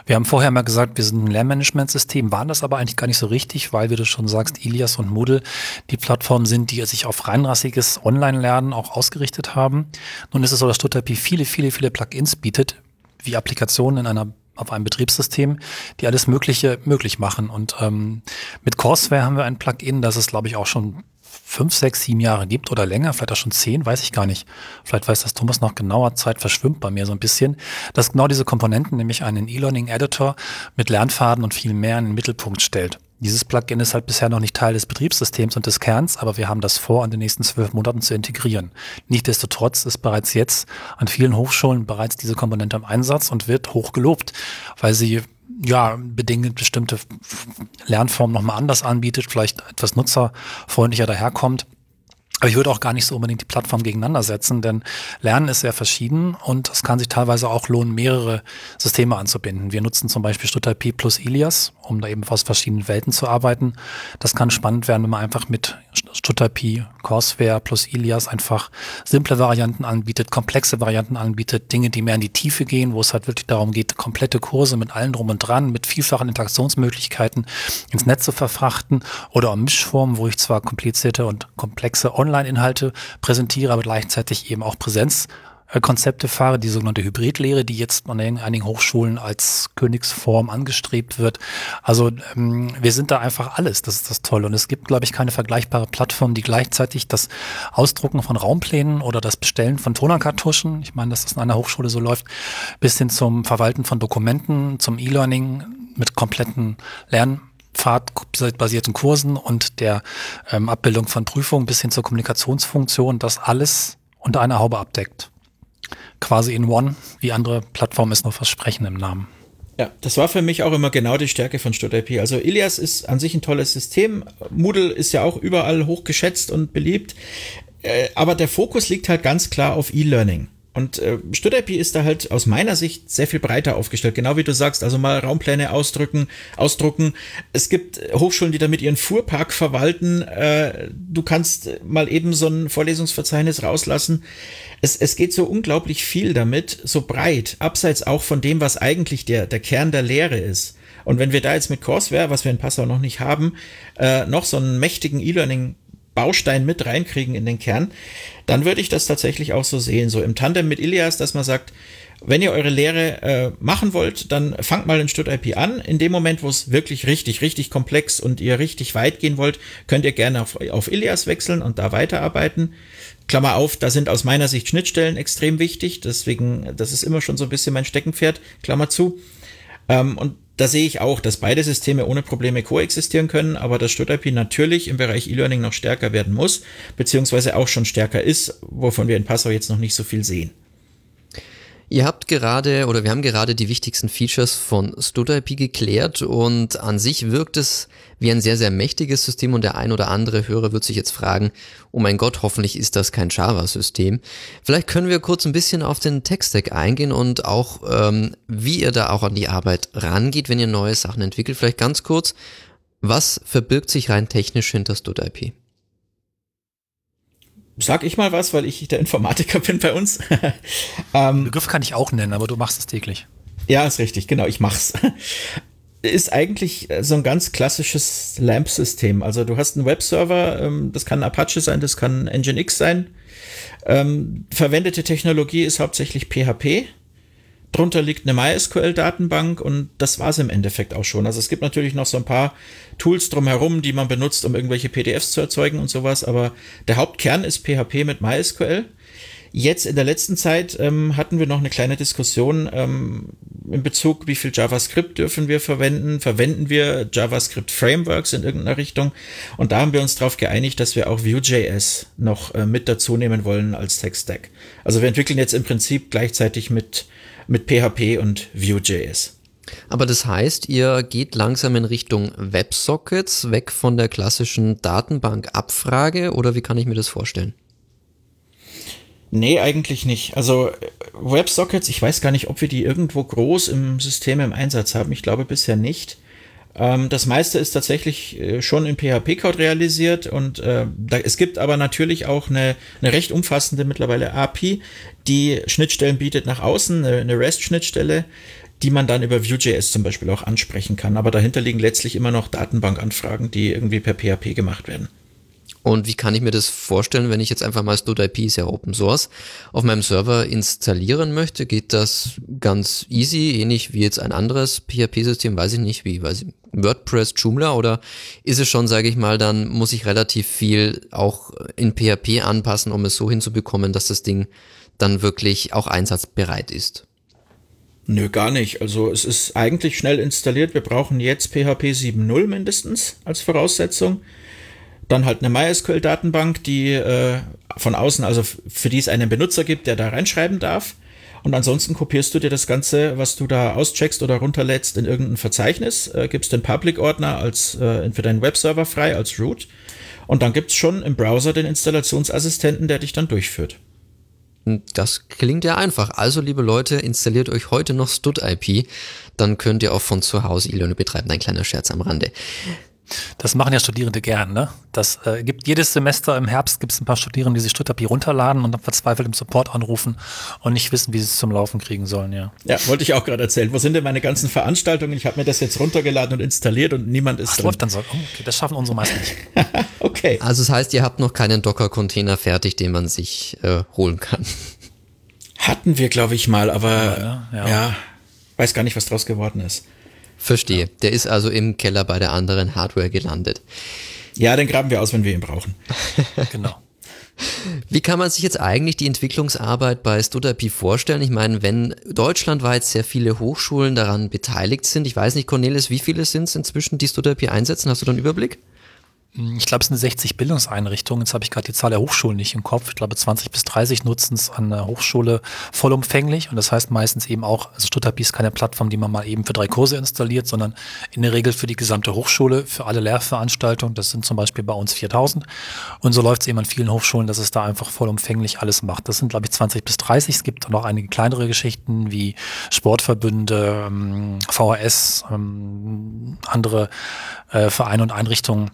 Speaker 2: Wir haben vorher mal gesagt, wir sind ein Lernmanagementsystem, waren das aber eigentlich gar nicht so richtig, weil, wie du schon sagst, Ilias und Moodle die Plattformen sind, die sich auf reinrassiges Online-Lernen auch ausgerichtet haben. Nun ist es so, dass Stutterpi viele, viele, viele Plugins bietet, wie Applikationen in einer auf einem Betriebssystem, die alles Mögliche möglich machen. Und ähm, mit Courseware haben wir ein Plugin, das es, glaube ich, auch schon fünf, sechs, sieben Jahre gibt oder länger, vielleicht auch schon zehn, weiß ich gar nicht. Vielleicht weiß das Thomas noch genauer, Zeit verschwimmt bei mir so ein bisschen, dass genau diese Komponenten, nämlich einen E-Learning-Editor mit Lernfaden und viel mehr in den Mittelpunkt stellt. Dieses Plugin ist halt bisher noch nicht Teil des Betriebssystems und des Kerns, aber wir haben das vor, in den nächsten zwölf Monaten zu integrieren. Nichtsdestotrotz ist bereits jetzt an vielen Hochschulen bereits diese Komponente im Einsatz und wird hoch gelobt, weil sie ja, bedingt bestimmte Lernformen nochmal anders anbietet, vielleicht etwas nutzerfreundlicher daherkommt. Aber ich würde auch gar nicht so unbedingt die Plattform gegeneinander setzen, denn Lernen ist sehr verschieden und es kann sich teilweise auch lohnen, mehrere Systeme anzubinden. Wir nutzen zum Beispiel StudIP plus Ilias, um da eben aus verschiedenen Welten zu arbeiten. Das kann spannend werden, wenn man einfach mit StudIP, Courseware plus Ilias einfach simple Varianten anbietet, komplexe Varianten anbietet, Dinge, die mehr in die Tiefe gehen, wo es halt wirklich darum geht, komplette Kurse mit allen drum und dran, mit vielfachen Interaktionsmöglichkeiten ins Netz zu verfrachten oder um Mischformen, wo ich zwar komplizierte und komplexe Online Online-Inhalte präsentiere, aber gleichzeitig eben auch Präsenzkonzepte fahre, die sogenannte Hybridlehre, die jetzt an einigen Hochschulen als Königsform angestrebt wird. Also ähm, wir sind da einfach alles, das ist das Tolle. Und es gibt, glaube ich, keine vergleichbare Plattform, die gleichzeitig das Ausdrucken von Raumplänen oder das Bestellen von Tonankartuschen, ich meine, dass das in einer Hochschule so läuft, bis hin zum Verwalten von Dokumenten, zum E-Learning mit kompletten Lern pfadbasierten Kursen und der ähm, Abbildung von Prüfungen bis hin zur Kommunikationsfunktion, das alles unter einer Haube abdeckt. Quasi in One, wie andere Plattformen es nur versprechen im Namen.
Speaker 3: Ja, das war für mich auch immer genau die Stärke von StudIP. Also Ilias ist an sich ein tolles System. Moodle ist ja auch überall hochgeschätzt und beliebt. Äh, aber der Fokus liegt halt ganz klar auf E-Learning. Und äh, StudIP ist da halt aus meiner Sicht sehr viel breiter aufgestellt. Genau wie du sagst, also mal Raumpläne ausdrücken, ausdrucken. Es gibt Hochschulen, die damit ihren Fuhrpark verwalten. Äh, du kannst mal eben so ein Vorlesungsverzeichnis rauslassen. Es, es geht so unglaublich viel damit, so breit, abseits auch von dem, was eigentlich der, der Kern der Lehre ist. Und wenn wir da jetzt mit Courseware, was wir in Passau noch nicht haben, äh, noch so einen mächtigen E-Learning Baustein mit reinkriegen in den Kern, dann würde ich das tatsächlich auch so sehen, so im Tandem mit Ilias, dass man sagt, wenn ihr eure Lehre äh, machen wollt, dann fangt mal in StudIP an. In dem Moment, wo es wirklich richtig, richtig komplex und ihr richtig weit gehen wollt, könnt ihr gerne auf, auf Ilias wechseln und da weiterarbeiten. Klammer auf, da sind aus meiner Sicht Schnittstellen extrem wichtig. Deswegen, das ist immer schon so ein bisschen mein Steckenpferd. Klammer zu. Ähm, und da sehe ich auch, dass beide Systeme ohne Probleme koexistieren können, aber dass StudIP natürlich im Bereich E-Learning noch stärker werden muss, beziehungsweise auch schon stärker ist, wovon wir in Passau jetzt noch nicht so viel sehen.
Speaker 1: Ihr habt gerade oder wir haben gerade die wichtigsten Features von StudIP geklärt und an sich wirkt es wie ein sehr, sehr mächtiges System und der ein oder andere Hörer wird sich jetzt fragen, oh mein Gott, hoffentlich ist das kein Java-System. Vielleicht können wir kurz ein bisschen auf den Tech-Stack eingehen und auch, ähm, wie ihr da auch an die Arbeit rangeht, wenn ihr neue Sachen entwickelt. Vielleicht ganz kurz, was verbirgt sich rein technisch hinter StudIP?
Speaker 3: Sag ich mal was, weil ich der Informatiker bin bei uns.
Speaker 2: ähm, Begriff kann ich auch nennen, aber du machst es täglich.
Speaker 3: Ja, ist richtig, genau, ich mach's. ist eigentlich so ein ganz klassisches LAMP-System. Also du hast einen Webserver, ähm, das kann Apache sein, das kann Nginx sein. Ähm, verwendete Technologie ist hauptsächlich PHP drunter liegt eine MySQL-Datenbank und das war es im Endeffekt auch schon. Also es gibt natürlich noch so ein paar Tools drumherum, die man benutzt, um irgendwelche PDFs zu erzeugen und sowas, aber der Hauptkern ist PHP mit MySQL. Jetzt in der letzten Zeit ähm, hatten wir noch eine kleine Diskussion ähm, in Bezug, wie viel JavaScript dürfen wir verwenden? Verwenden wir JavaScript Frameworks in irgendeiner Richtung? Und da haben wir uns darauf geeinigt, dass wir auch Vue.js noch äh, mit dazu nehmen wollen als Tech-Stack. Also wir entwickeln jetzt im Prinzip gleichzeitig mit mit PHP und Vue.js.
Speaker 1: Aber das heißt, ihr geht langsam in Richtung WebSockets, weg von der klassischen Datenbankabfrage oder wie kann ich mir das vorstellen?
Speaker 3: Nee, eigentlich nicht. Also WebSockets, ich weiß gar nicht, ob wir die irgendwo groß im System im Einsatz haben. Ich glaube bisher nicht. Ähm, das meiste ist tatsächlich äh, schon in PHP-Code realisiert und äh, da, es gibt aber natürlich auch eine, eine recht umfassende mittlerweile API, die Schnittstellen bietet nach außen, eine, eine REST-Schnittstelle, die man dann über Vue.js zum Beispiel auch ansprechen kann. Aber dahinter liegen letztlich immer noch Datenbankanfragen, die irgendwie per PHP gemacht werden.
Speaker 1: Und wie kann ich mir das vorstellen, wenn ich jetzt einfach mal StudIP ist ja Open Source auf meinem Server installieren möchte? Geht das ganz easy, ähnlich wie jetzt ein anderes PHP-System, weiß ich nicht, wie weiß ich, WordPress, Joomla oder ist es schon, sage ich mal, dann muss ich relativ viel auch in PHP anpassen, um es so hinzubekommen, dass das Ding dann wirklich auch einsatzbereit ist?
Speaker 3: Nö, gar nicht. Also es ist eigentlich schnell installiert. Wir brauchen jetzt PHP 7.0 mindestens als Voraussetzung. Dann halt eine MySQL-Datenbank, die äh, von außen, also für die es einen Benutzer gibt, der da reinschreiben darf. Und ansonsten kopierst du dir das Ganze, was du da auscheckst oder runterlädst, in irgendein Verzeichnis, äh, gibst den Public-Ordner als äh, für deinen Webserver frei als Root. Und dann gibt's schon im Browser den Installationsassistenten, der dich dann durchführt.
Speaker 1: Das klingt ja einfach. Also, liebe Leute, installiert euch heute noch StudIP. Dann könnt ihr auch von zu Hause E-Learning betreiben. Ein kleiner Scherz am Rande.
Speaker 2: Das machen ja Studierende gern, ne? Das äh, gibt jedes Semester im Herbst gibt es ein paar Studierende, die sich StudAPI runterladen und dann verzweifelt im Support anrufen und nicht wissen, wie sie es zum Laufen kriegen sollen, ja.
Speaker 3: Ja, wollte ich auch gerade erzählen. Wo sind denn meine ganzen Veranstaltungen? Ich habe mir das jetzt runtergeladen und installiert und niemand ist Ach, drin. läuft
Speaker 2: dann so. Oh, okay, das schaffen unsere meisten nicht.
Speaker 1: okay. Also das heißt, ihr habt noch keinen Docker-Container fertig, den man sich äh, holen kann.
Speaker 3: Hatten wir, glaube ich, mal, aber ja, ja. ja, weiß gar nicht, was draus geworden ist.
Speaker 1: Verstehe. Der ist also im Keller bei der anderen Hardware gelandet.
Speaker 3: Ja, den graben wir aus, wenn wir ihn brauchen.
Speaker 2: genau.
Speaker 1: Wie kann man sich jetzt eigentlich die Entwicklungsarbeit bei StudIP vorstellen? Ich meine, wenn deutschlandweit sehr viele Hochschulen daran beteiligt sind, ich weiß nicht, Cornelis, wie viele sind es inzwischen, die StudIP einsetzen? Hast du da einen Überblick?
Speaker 2: Ich glaube, es sind 60 Bildungseinrichtungen. Jetzt habe ich gerade die Zahl der Hochschulen nicht im Kopf. Ich glaube, 20 bis 30 nutzen es an der Hochschule vollumfänglich. Und das heißt meistens eben auch, also Stuttgart ist keine Plattform, die man mal eben für drei Kurse installiert, sondern in der Regel für die gesamte Hochschule, für alle Lehrveranstaltungen. Das sind zum Beispiel bei uns 4000. Und so läuft es eben an vielen Hochschulen, dass es da einfach vollumfänglich alles macht. Das sind, glaube ich, 20 bis 30. Es gibt noch einige kleinere Geschichten wie Sportverbünde, VHS, ähm, andere äh, Vereine und Einrichtungen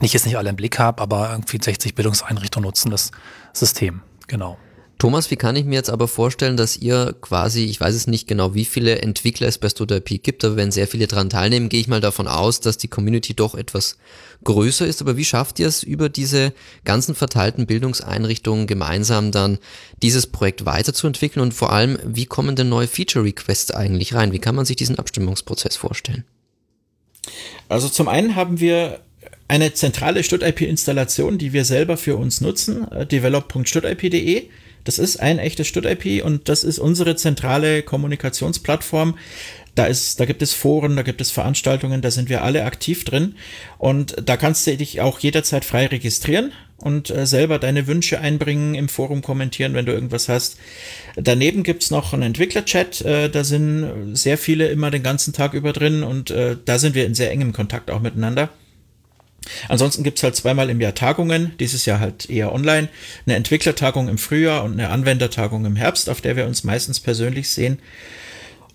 Speaker 2: ich jetzt nicht alle im Blick habe, aber irgendwie 60 Bildungseinrichtungen nutzen das System. Genau.
Speaker 1: Thomas, wie kann ich mir jetzt aber vorstellen, dass ihr quasi, ich weiß es nicht genau, wie viele Entwickler es bei StudIP gibt, aber wenn sehr viele daran teilnehmen, gehe ich mal davon aus, dass die Community doch etwas größer ist. Aber wie schafft ihr es über diese ganzen verteilten Bildungseinrichtungen gemeinsam dann dieses Projekt weiterzuentwickeln und vor allem, wie kommen denn neue Feature Requests eigentlich rein? Wie kann man sich diesen Abstimmungsprozess vorstellen?
Speaker 3: Also zum einen haben wir eine zentrale StudIP-Installation, die wir selber für uns nutzen, äh, develop.studip.de. Das ist ein echtes StudIP und das ist unsere zentrale Kommunikationsplattform. Da ist, da gibt es Foren, da gibt es Veranstaltungen, da sind wir alle aktiv drin und da kannst du dich auch jederzeit frei registrieren und äh, selber deine Wünsche einbringen, im Forum kommentieren, wenn du irgendwas hast. Daneben gibt's noch einen Entwicklerchat, äh, da sind sehr viele immer den ganzen Tag über drin und da sind wir in sehr engem Kontakt auch miteinander. Ansonsten gibt's halt zweimal im Jahr Tagungen, dieses Jahr halt eher online, eine Entwicklertagung im Frühjahr und eine Anwendertagung im Herbst, auf der wir uns meistens persönlich sehen.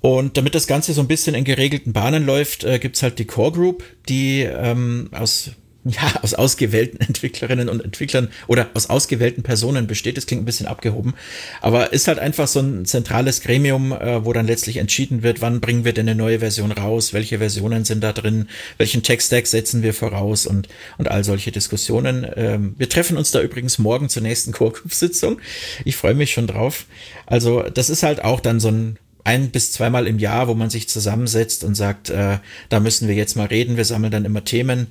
Speaker 3: Und damit das Ganze so ein bisschen in geregelten Bahnen läuft, äh, gibt's halt die Core Group, die ähm, aus ja, aus ausgewählten Entwicklerinnen und Entwicklern oder aus ausgewählten Personen besteht. Das klingt ein bisschen abgehoben, aber ist halt einfach so ein zentrales Gremium, äh, wo dann letztlich entschieden wird, wann bringen wir denn eine neue Version raus, welche Versionen sind da drin, welchen Tech-Stack setzen wir voraus und, und all solche Diskussionen. Ähm, wir treffen uns da übrigens morgen zur nächsten Core-Group-Sitzung. Ich freue mich schon drauf. Also das ist halt auch dann so ein ein bis zweimal im Jahr, wo man sich zusammensetzt und sagt, äh, da müssen wir jetzt mal reden, wir sammeln dann immer Themen.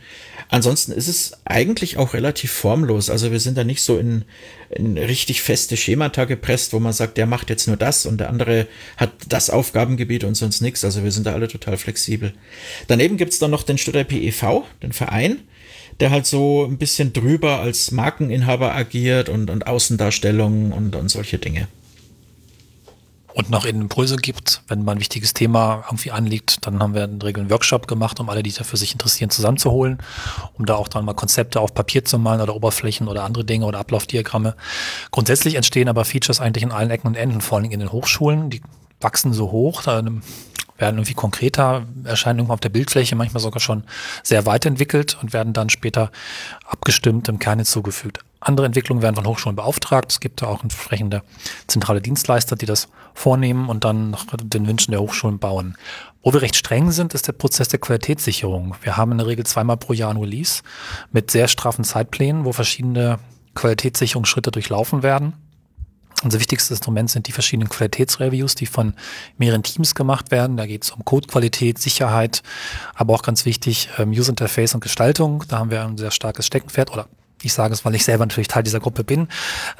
Speaker 3: Ansonsten ist es eigentlich auch relativ formlos. Also wir sind da nicht so in, in richtig feste Schemata gepresst, wo man sagt, der macht jetzt nur das und der andere hat das Aufgabengebiet und sonst nichts. Also wir sind da alle total flexibel. Daneben gibt's dann noch den Stuttgart PEV, den Verein der halt so ein bisschen drüber als Markeninhaber agiert und, und Außendarstellungen und, und solche Dinge
Speaker 2: und noch Impulse gibt, wenn man ein wichtiges Thema irgendwie anliegt, dann haben wir in der Regel einen Workshop gemacht, um alle, die dafür sich interessieren, zusammenzuholen, um da auch dann mal Konzepte auf Papier zu malen oder Oberflächen oder andere Dinge oder Ablaufdiagramme. Grundsätzlich entstehen aber Features eigentlich in allen Ecken und Enden, vor allem in den Hochschulen. Die wachsen so hoch, da werden irgendwie konkreter, erscheinen irgendwo auf der Bildfläche, manchmal sogar schon sehr weit entwickelt und werden dann später abgestimmt im Kern hinzugefügt. Andere Entwicklungen werden von Hochschulen beauftragt. Es gibt da auch entsprechende zentrale Dienstleister, die das vornehmen und dann nach den Wünschen der Hochschulen bauen. Wo wir recht streng sind, ist der Prozess der Qualitätssicherung. Wir haben in der Regel zweimal pro Jahr ein Release mit sehr straffen Zeitplänen, wo verschiedene Qualitätssicherungsschritte durchlaufen werden. Unser wichtigstes Instrument sind die verschiedenen Qualitätsreviews, die von mehreren Teams gemacht werden. Da geht es um Codequalität, Sicherheit, aber auch ganz wichtig ähm, User Interface und Gestaltung. Da haben wir ein sehr starkes Steckenpferd oder ich sage es, weil ich selber natürlich Teil dieser Gruppe bin.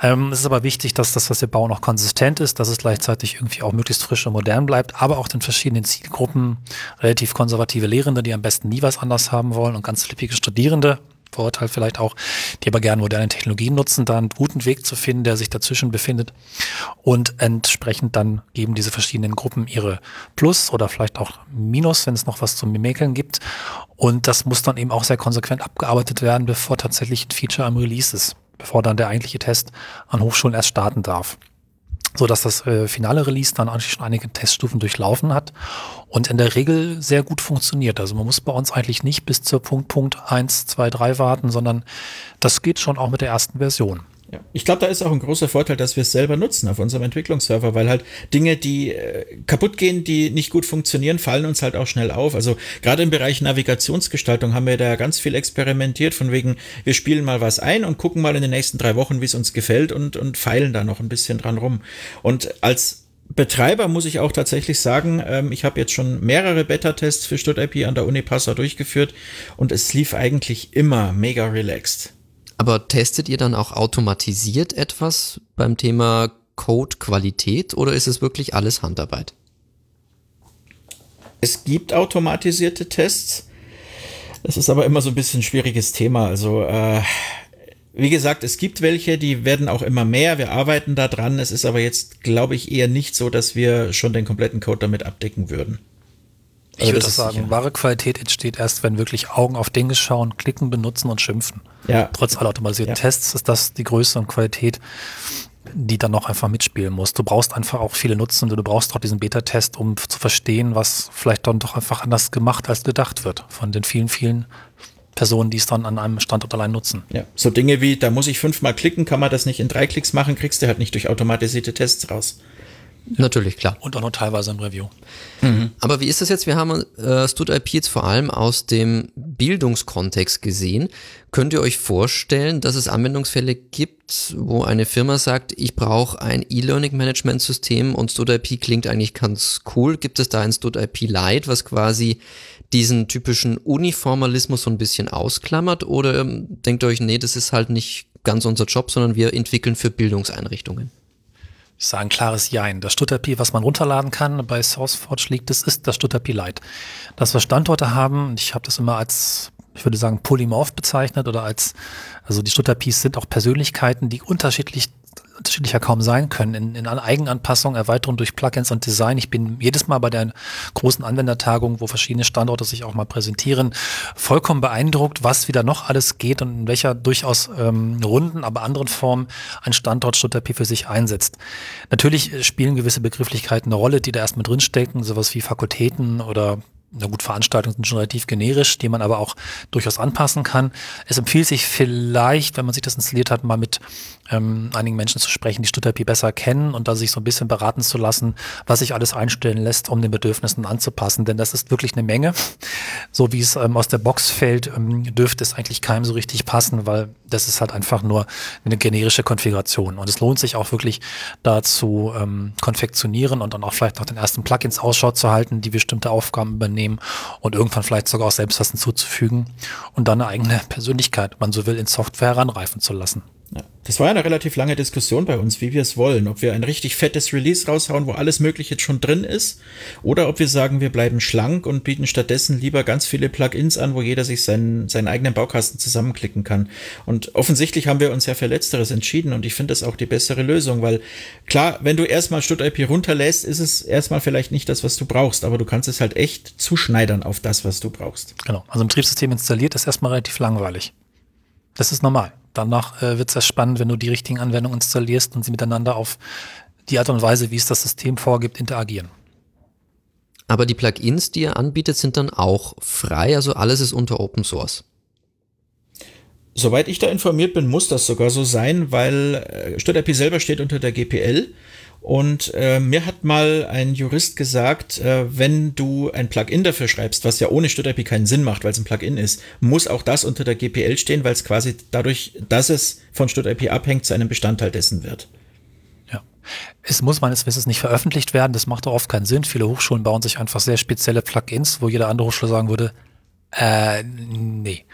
Speaker 2: Ähm, es ist aber wichtig, dass das, was wir bauen, auch konsistent ist, dass es gleichzeitig irgendwie auch möglichst frisch und modern bleibt, aber auch den verschiedenen Zielgruppen, relativ konservative Lehrende, die am besten nie was anders haben wollen und ganz flippige Studierende, Vorurteil vielleicht auch, die aber gerne moderne Technologien nutzen, da einen guten Weg zu finden, der sich dazwischen befindet. Und entsprechend dann geben diese verschiedenen Gruppen ihre Plus oder vielleicht auch Minus, wenn es noch was zu Mäkeln gibt. Und das muss dann eben auch sehr konsequent abgearbeitet werden, bevor tatsächlich ein Feature am Release ist, bevor dann der eigentliche Test an Hochschulen erst starten darf so dass das äh, finale Release dann eigentlich schon einige Teststufen durchlaufen hat und in der Regel sehr gut funktioniert. Also man muss bei uns eigentlich nicht bis zur Punkt Punkt 1, 2, 3 warten, sondern das geht schon auch mit der ersten Version.
Speaker 3: Ja. Ich glaube, da ist auch ein großer Vorteil, dass wir es selber nutzen auf unserem Entwicklungsserver, weil halt Dinge, die äh, kaputt gehen, die nicht gut funktionieren, fallen uns halt auch schnell auf. Also gerade im Bereich Navigationsgestaltung haben wir da ganz viel experimentiert, von wegen, wir spielen mal was ein und gucken mal in den nächsten drei Wochen, wie es uns gefällt und, und feilen da noch ein bisschen dran rum. Und als Betreiber muss ich auch tatsächlich sagen, ähm, ich habe jetzt schon mehrere Beta-Tests für StudIP an der Uni Passau durchgeführt und es lief eigentlich immer mega relaxed.
Speaker 1: Aber testet ihr dann auch automatisiert etwas beim Thema Code-Qualität oder ist es wirklich alles Handarbeit?
Speaker 3: Es gibt automatisierte Tests. Das ist aber immer so ein bisschen ein schwieriges Thema. Also, äh, wie gesagt, es gibt welche, die werden auch immer mehr. Wir arbeiten da dran. Es ist aber jetzt, glaube ich, eher nicht so, dass wir schon den kompletten Code damit abdecken würden.
Speaker 2: Ich also würde sagen, sicher. wahre Qualität entsteht erst, wenn wirklich Augen auf Dinge schauen, klicken, benutzen und schimpfen. Ja. Trotz aller automatisierten ja. Tests ist das die Größe und Qualität, die dann noch einfach mitspielen muss. Du brauchst einfach auch viele Nutzende, du brauchst auch diesen Beta-Test, um zu verstehen, was vielleicht dann doch einfach anders gemacht als gedacht wird von den vielen, vielen Personen, die es dann an einem Standort allein nutzen.
Speaker 3: Ja, so Dinge wie, da muss ich fünfmal klicken, kann man das nicht in drei Klicks machen, kriegst du halt nicht durch automatisierte Tests raus.
Speaker 1: Natürlich, klar.
Speaker 2: Und auch noch teilweise im Review.
Speaker 1: Mhm. Aber wie ist das jetzt? Wir haben äh, StudIP jetzt vor allem aus dem Bildungskontext gesehen. Könnt ihr euch vorstellen, dass es Anwendungsfälle gibt, wo eine Firma sagt, ich brauche ein E-Learning-Management-System und StudIP klingt eigentlich ganz cool. Gibt es da ein StudIP Lite, was quasi diesen typischen Uniformalismus so ein bisschen ausklammert? Oder ähm, denkt ihr euch, nee, das ist halt nicht ganz unser Job, sondern wir entwickeln für Bildungseinrichtungen?
Speaker 2: Ich sage ein klares Jein. Das Stutterpi, was man runterladen kann bei SourceForge liegt, das ist das Stutterpi Lite. Dass wir Standorte haben, ich habe das immer als, ich würde sagen, polymorph bezeichnet oder als, also die Stutterpis sind auch Persönlichkeiten, die unterschiedlich unterschiedlicher kaum sein können. In, in Eigenanpassung, Erweiterung durch Plugins und Design. Ich bin jedes Mal bei der großen Anwendertagung, wo verschiedene Standorte sich auch mal präsentieren, vollkommen beeindruckt, was wieder noch alles geht und in welcher durchaus ähm, runden, aber anderen Form ein Standort Stuttgart für sich einsetzt. Natürlich spielen gewisse Begrifflichkeiten eine Rolle, die da erstmal drinstecken, sowas wie Fakultäten oder na gut, Veranstaltungen sind schon relativ generisch, die man aber auch durchaus anpassen kann. Es empfiehlt sich vielleicht, wenn man sich das installiert hat, mal mit ähm, einigen Menschen zu sprechen, die StudIP besser kennen und da sich so ein bisschen beraten zu lassen, was sich alles einstellen lässt, um den Bedürfnissen anzupassen. Denn das ist wirklich eine Menge. So wie es ähm, aus der Box fällt, ähm, dürfte es eigentlich keinem so richtig passen, weil das ist halt einfach nur eine generische Konfiguration. Und es lohnt sich auch wirklich da zu ähm, konfektionieren und dann auch vielleicht nach den ersten Plugins Ausschau zu halten, die bestimmte Aufgaben übernehmen und irgendwann vielleicht sogar auch selbst was hinzuzufügen und dann eine eigene Persönlichkeit, wenn man so will, in Software heranreifen zu lassen.
Speaker 3: Das war ja eine relativ lange Diskussion bei uns, wie wir es wollen. Ob wir ein richtig fettes Release raushauen, wo alles Mögliche jetzt schon drin ist, oder ob wir sagen, wir bleiben schlank und bieten stattdessen lieber ganz viele Plugins an, wo jeder sich seinen, seinen eigenen Baukasten zusammenklicken kann. Und offensichtlich haben wir uns ja für Letzteres entschieden und ich finde das auch die bessere Lösung, weil klar, wenn du erstmal StudIP runterlässt, ist es erstmal vielleicht nicht das, was du brauchst, aber du kannst es halt echt zuschneidern auf das, was du brauchst.
Speaker 2: Genau. Also ein Betriebssystem installiert ist erstmal relativ langweilig. Das ist normal. Danach äh, wird es erst spannend, wenn du die richtigen Anwendungen installierst und sie miteinander auf die Art und Weise, wie es das System vorgibt, interagieren.
Speaker 1: Aber die Plugins, die ihr anbietet, sind dann auch frei, also alles ist unter Open Source.
Speaker 3: Soweit ich da informiert bin, muss das sogar so sein, weil äh, StudIP selber steht unter der GPL und äh, mir hat mal ein Jurist gesagt, äh, wenn du ein Plugin dafür schreibst, was ja ohne StudIP keinen Sinn macht, weil es ein Plugin ist, muss auch das unter der GPL stehen, weil es quasi dadurch, dass es von StudIP abhängt, zu einem Bestandteil dessen wird.
Speaker 2: Ja. Es muss meines Wissens nicht veröffentlicht werden, das macht doch oft keinen Sinn. Viele Hochschulen bauen sich einfach sehr spezielle Plugins, wo jede andere Hochschule sagen würde, äh, nee.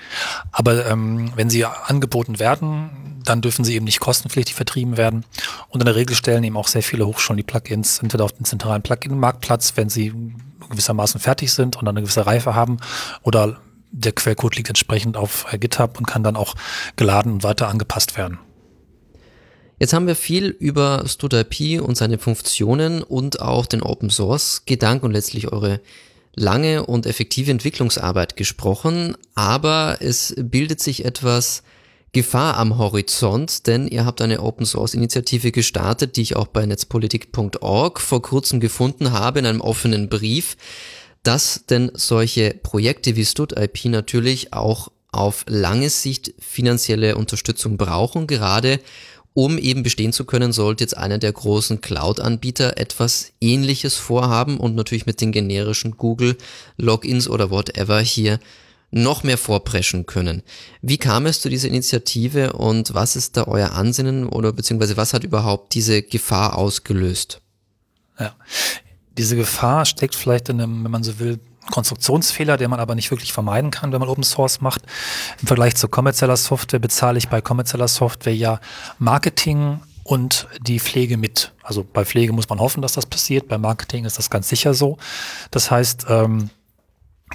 Speaker 2: Aber ähm, wenn sie angeboten werden, dann dürfen sie eben nicht kostenpflichtig vertrieben werden. Und in der Regel stellen eben auch sehr viele Hochschulen die Plugins entweder auf den zentralen Plugin-Marktplatz, wenn sie gewissermaßen fertig sind und eine gewisse Reife haben, oder der Quellcode liegt entsprechend auf GitHub und kann dann auch geladen und weiter angepasst werden.
Speaker 1: Jetzt haben wir viel über StudIP und seine Funktionen und auch den Open Source Gedanken und letztlich eure lange und effektive Entwicklungsarbeit gesprochen, aber es bildet sich etwas Gefahr am Horizont, denn ihr habt eine Open Source Initiative gestartet, die ich auch bei netzpolitik.org vor kurzem gefunden habe in einem offenen Brief, dass denn solche Projekte wie StudIP natürlich auch auf lange Sicht finanzielle Unterstützung brauchen, gerade um eben bestehen zu können, sollte jetzt einer der großen Cloud-Anbieter etwas ähnliches vorhaben und natürlich mit den generischen Google-Logins oder whatever hier noch mehr vorpreschen können. Wie kam es zu dieser Initiative und was ist da euer Ansinnen oder beziehungsweise was hat überhaupt diese Gefahr ausgelöst?
Speaker 2: Ja, diese Gefahr steckt vielleicht in einem, wenn man so will, Konstruktionsfehler, den man aber nicht wirklich vermeiden kann, wenn man Open Source macht. Im Vergleich zu kommerzieller Software bezahle ich bei kommerzieller Software ja Marketing und die Pflege mit. Also bei Pflege muss man hoffen, dass das passiert. Bei Marketing ist das ganz sicher so. Das heißt, ähm,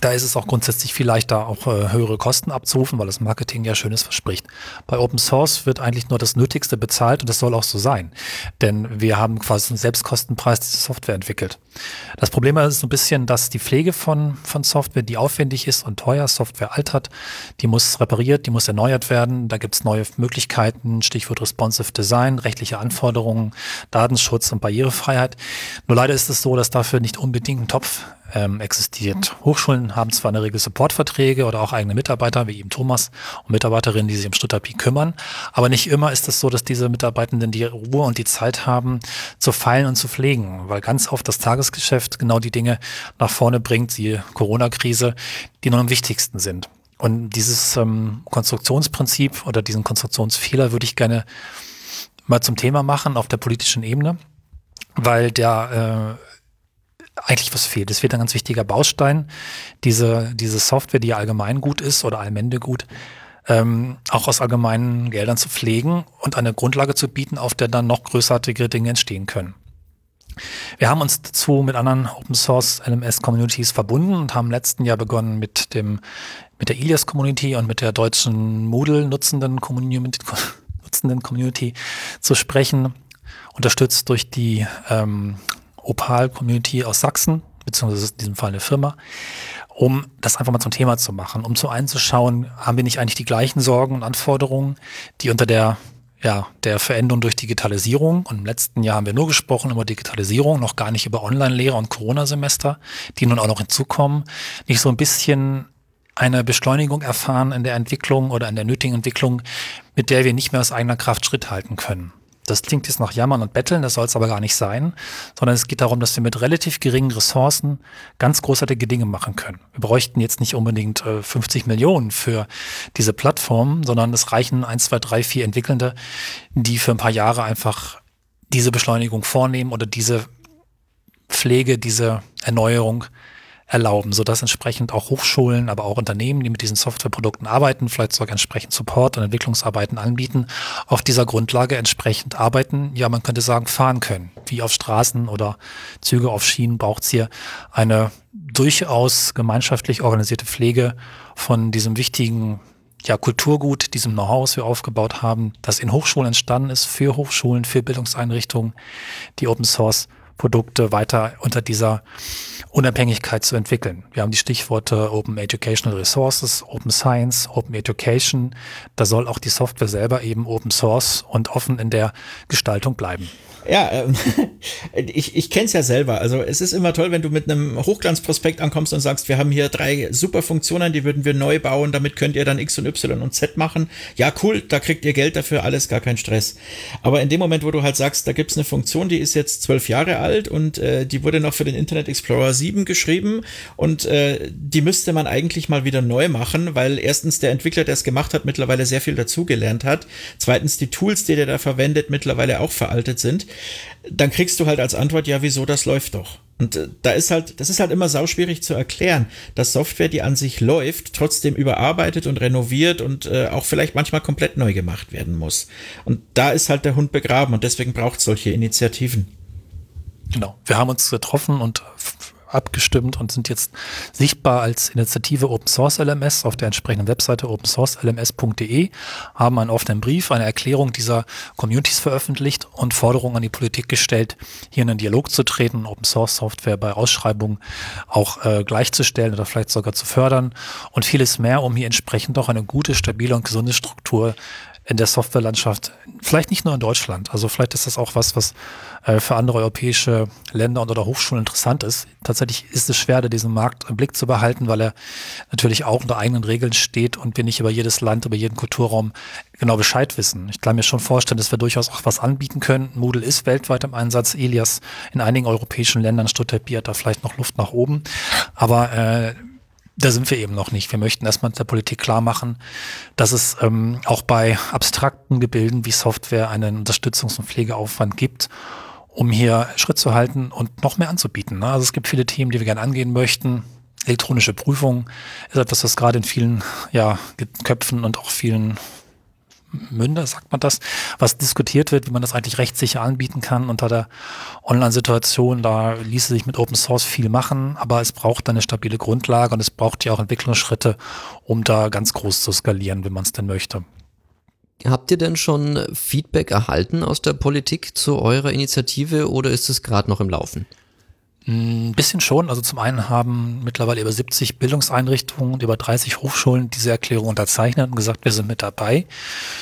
Speaker 2: da ist es auch grundsätzlich viel leichter, auch äh, höhere Kosten abzurufen, weil das Marketing ja Schönes verspricht. Bei Open Source wird eigentlich nur das Nötigste bezahlt und das soll auch so sein. Denn wir haben quasi einen Selbstkostenpreis diese Software entwickelt. Das Problem ist so ein bisschen, dass die Pflege von, von Software, die aufwendig ist und teuer, Software altert, die muss repariert, die muss erneuert werden. Da gibt es neue Möglichkeiten, Stichwort Responsive Design, rechtliche Anforderungen, Datenschutz und Barrierefreiheit. Nur leider ist es so, dass dafür nicht unbedingt ein Topf ähm, existiert. Hochschulen haben zwar in der Regel Supportverträge oder auch eigene Mitarbeiter, wie eben Thomas und Mitarbeiterinnen, die sich um Stutterpi kümmern, aber nicht immer ist es so, dass diese Mitarbeitenden die Ruhe und die Zeit haben, zu feilen und zu pflegen, weil ganz oft das Tagesgeschäft genau die Dinge nach vorne bringt, die Corona-Krise, die nun am wichtigsten sind. Und dieses ähm, Konstruktionsprinzip oder diesen Konstruktionsfehler würde ich gerne mal zum Thema machen auf der politischen Ebene, weil der äh, eigentlich was fehlt. Es fehlt ein ganz wichtiger Baustein, diese, diese Software, die allgemein gut ist oder allmende gut, ähm, auch aus allgemeinen Geldern zu pflegen und eine Grundlage zu bieten, auf der dann noch größartige Dinge entstehen können. Wir haben uns dazu mit anderen Open Source LMS Communities verbunden und haben im letzten Jahr begonnen mit dem, mit der Ilias Community und mit der deutschen Moodle nutzenden Community, nutzenden Community zu sprechen, unterstützt durch die ähm, Opal-Community aus Sachsen, beziehungsweise in diesem Fall eine Firma, um das einfach mal zum Thema zu machen, um zu einzuschauen, haben wir nicht eigentlich die gleichen Sorgen und Anforderungen, die unter der ja, der Veränderung durch Digitalisierung. Und im letzten Jahr haben wir nur gesprochen über Digitalisierung, noch gar nicht über Online-Lehre und Corona-Semester, die nun auch noch hinzukommen. Nicht so ein bisschen eine Beschleunigung erfahren in der Entwicklung oder in der nötigen Entwicklung, mit der wir nicht mehr aus eigener Kraft Schritt halten können. Das klingt jetzt nach Jammern und Betteln, das soll es aber gar nicht sein, sondern es geht darum, dass wir mit relativ geringen Ressourcen ganz großartige Dinge machen können. Wir bräuchten jetzt nicht unbedingt äh, 50 Millionen für diese Plattform, sondern es reichen eins, zwei, drei, vier Entwickelnde, die für ein paar Jahre einfach diese Beschleunigung vornehmen oder diese Pflege, diese Erneuerung erlauben, sodass entsprechend auch Hochschulen, aber auch Unternehmen, die mit diesen Softwareprodukten arbeiten, vielleicht sogar entsprechend Support und Entwicklungsarbeiten anbieten, auf dieser Grundlage entsprechend arbeiten, ja, man könnte sagen, fahren können. Wie auf Straßen oder Züge auf Schienen braucht es hier eine durchaus gemeinschaftlich organisierte Pflege von diesem wichtigen ja, Kulturgut, diesem Know-how, was wir aufgebaut haben, das in Hochschulen entstanden ist, für Hochschulen, für Bildungseinrichtungen, die Open Source Produkte weiter unter dieser Unabhängigkeit zu entwickeln. Wir haben die Stichworte Open Educational Resources, Open Science, Open Education. Da soll auch die Software selber eben Open Source und offen in der Gestaltung bleiben.
Speaker 3: Ja, ähm, ich, ich kenne es ja selber. Also es ist immer toll, wenn du mit einem Hochglanzprospekt ankommst und sagst, wir haben hier drei super Funktionen, die würden wir neu bauen, damit könnt ihr dann X und Y und Z machen. Ja, cool, da kriegt ihr Geld dafür, alles gar kein Stress. Aber in dem Moment, wo du halt sagst, da gibt's eine Funktion, die ist jetzt zwölf Jahre alt und äh, die wurde noch für den Internet Explorer 7 geschrieben und äh, die müsste man eigentlich mal wieder neu machen, weil erstens der Entwickler, der es gemacht hat, mittlerweile sehr viel dazugelernt hat. Zweitens die Tools, die der da verwendet, mittlerweile auch veraltet sind dann kriegst du halt als Antwort, ja, wieso, das läuft doch. Und äh, da ist halt, das ist halt immer sauschwierig zu erklären, dass Software, die an sich läuft, trotzdem überarbeitet und renoviert und äh, auch vielleicht manchmal komplett neu gemacht werden muss. Und da ist halt der Hund begraben und deswegen braucht es solche Initiativen.
Speaker 2: Genau. Wir haben uns getroffen und abgestimmt und sind jetzt sichtbar als Initiative Open Source LMS auf der entsprechenden Webseite opensourcelms.de, haben einen offenen Brief, eine Erklärung dieser Communities veröffentlicht und Forderungen an die Politik gestellt, hier in den Dialog zu treten, Open Source Software bei Ausschreibungen auch äh, gleichzustellen oder vielleicht sogar zu fördern. Und vieles mehr, um hier entsprechend auch eine gute, stabile und gesunde Struktur in der Softwarelandschaft, vielleicht nicht nur in Deutschland, also vielleicht ist das auch was, was äh, für andere europäische Länder und oder Hochschulen interessant ist. Tatsächlich ist es schwer, diesen Markt im Blick zu behalten, weil er natürlich auch unter eigenen Regeln steht und wir nicht über jedes Land, über jeden Kulturraum genau Bescheid wissen. Ich kann mir schon vorstellen, dass wir durchaus auch was anbieten können. Moodle ist weltweit im Einsatz, Elias in einigen europäischen Ländern, Stuttgart hat da vielleicht noch Luft nach oben. Aber äh, da sind wir eben noch nicht. Wir möchten erstmal der Politik klar machen, dass es ähm, auch bei abstrakten Gebilden wie Software einen Unterstützungs- und Pflegeaufwand gibt, um hier Schritt zu halten und noch mehr anzubieten. Ne? Also es gibt viele Themen, die wir gerne angehen möchten. Elektronische Prüfung ist etwas, was gerade in vielen ja, Köpfen und auch vielen Münder, sagt man das, was diskutiert wird, wie man das eigentlich rechtssicher anbieten kann unter der Online-Situation. Da ließe sich mit Open Source viel machen, aber es braucht eine stabile Grundlage und es braucht ja auch Entwicklungsschritte, um da ganz groß zu skalieren, wenn man es denn möchte.
Speaker 1: Habt ihr denn schon Feedback erhalten aus der Politik zu eurer Initiative oder ist es gerade noch im Laufen?
Speaker 2: Ein bisschen schon. Also zum einen haben mittlerweile über 70 Bildungseinrichtungen und über 30 Hochschulen diese Erklärung unterzeichnet und gesagt, wir sind mit dabei.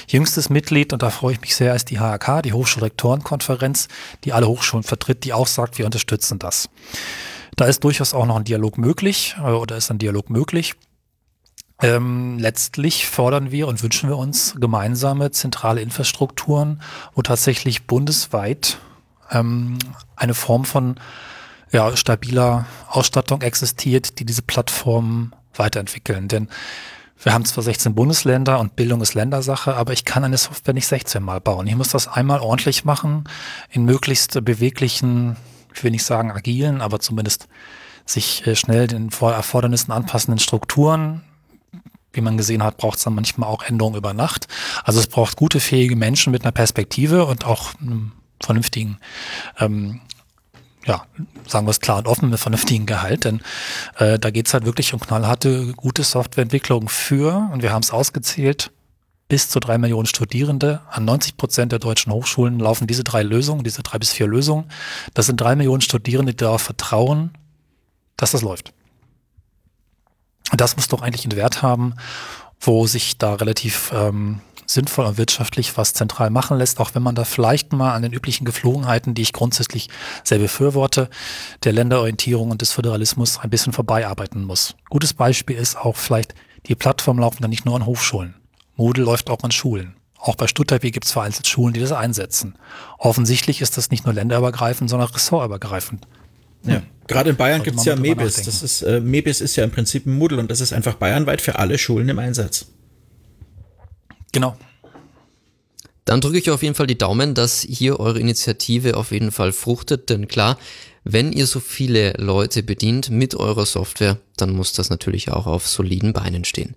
Speaker 2: Jüngstes Mitglied, und da freue ich mich sehr, ist die HAK, die Hochschulrektorenkonferenz, die alle Hochschulen vertritt, die auch sagt, wir unterstützen das. Da ist durchaus auch noch ein Dialog möglich äh, oder ist ein Dialog möglich. Ähm, letztlich fordern wir und wünschen wir uns gemeinsame zentrale Infrastrukturen, wo tatsächlich bundesweit ähm, eine Form von ja, stabiler Ausstattung existiert, die diese Plattformen weiterentwickeln. Denn wir haben zwar 16 Bundesländer und Bildung ist Ländersache, aber ich kann eine Software nicht 16 Mal bauen. Ich muss das einmal ordentlich machen, in möglichst beweglichen, ich will nicht sagen agilen, aber zumindest sich äh, schnell den Erfordernissen anpassenden Strukturen. Wie man gesehen hat, braucht es dann manchmal auch Änderungen über Nacht. Also es braucht gute, fähige Menschen mit einer Perspektive und auch einem vernünftigen ähm, ja, sagen wir es klar und offen, mit vernünftigen Gehalt, denn äh, da geht's halt wirklich um knallharte, gute Softwareentwicklung für, und wir haben es ausgezählt, bis zu drei Millionen Studierende. An 90 Prozent der deutschen Hochschulen laufen diese drei Lösungen, diese drei bis vier Lösungen. Das sind drei Millionen Studierende, die darauf vertrauen, dass das läuft. Und das muss doch eigentlich einen Wert haben, wo sich da relativ ähm, sinnvoll und wirtschaftlich was zentral machen lässt, auch wenn man da vielleicht mal an den üblichen Geflogenheiten, die ich grundsätzlich sehr befürworte, der Länderorientierung und des Föderalismus ein bisschen vorbeiarbeiten muss. Gutes Beispiel ist auch vielleicht, die Plattformen laufen dann nicht nur an Hochschulen. Moodle läuft auch an Schulen. Auch bei Stuttgart gibt es vereinzelt Schulen, die das einsetzen. Offensichtlich ist das nicht nur länderübergreifend, sondern ressortübergreifend.
Speaker 3: Ja. Gerade in Bayern gibt es ja Mebis. Das ist, äh, Mebis ist ja im Prinzip ein Moodle und das ist einfach bayernweit für alle Schulen im Einsatz.
Speaker 2: Genau.
Speaker 1: Dann drücke ich auf jeden Fall die Daumen, dass hier eure Initiative auf jeden Fall fruchtet, denn klar, wenn ihr so viele Leute bedient mit eurer Software, dann muss das natürlich auch auf soliden Beinen stehen.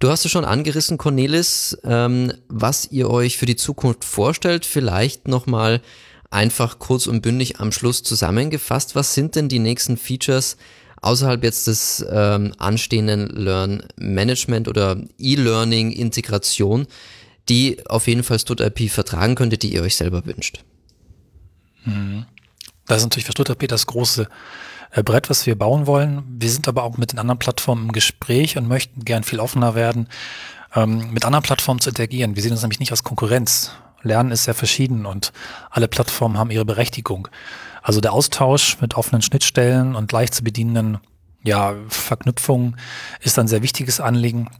Speaker 1: Du hast es schon angerissen, Cornelis, ähm, was ihr euch für die Zukunft vorstellt. Vielleicht nochmal einfach kurz und bündig am Schluss zusammengefasst. Was sind denn die nächsten Features außerhalb jetzt des ähm, anstehenden Learn Management oder E-Learning Integration, die auf jeden Fall StudIP vertragen könnte, die ihr euch selber wünscht?
Speaker 2: Mhm. Das ist natürlich für StudIP das große äh, Brett, was wir bauen wollen. Wir sind aber auch mit den anderen Plattformen im Gespräch und möchten gern viel offener werden, ähm, mit anderen Plattformen zu interagieren. Wir sehen uns nämlich nicht als Konkurrenz. Lernen ist sehr verschieden und alle Plattformen haben ihre Berechtigung. Also der Austausch mit offenen Schnittstellen und leicht zu bedienenden ja, Verknüpfungen ist ein sehr wichtiges Anliegen.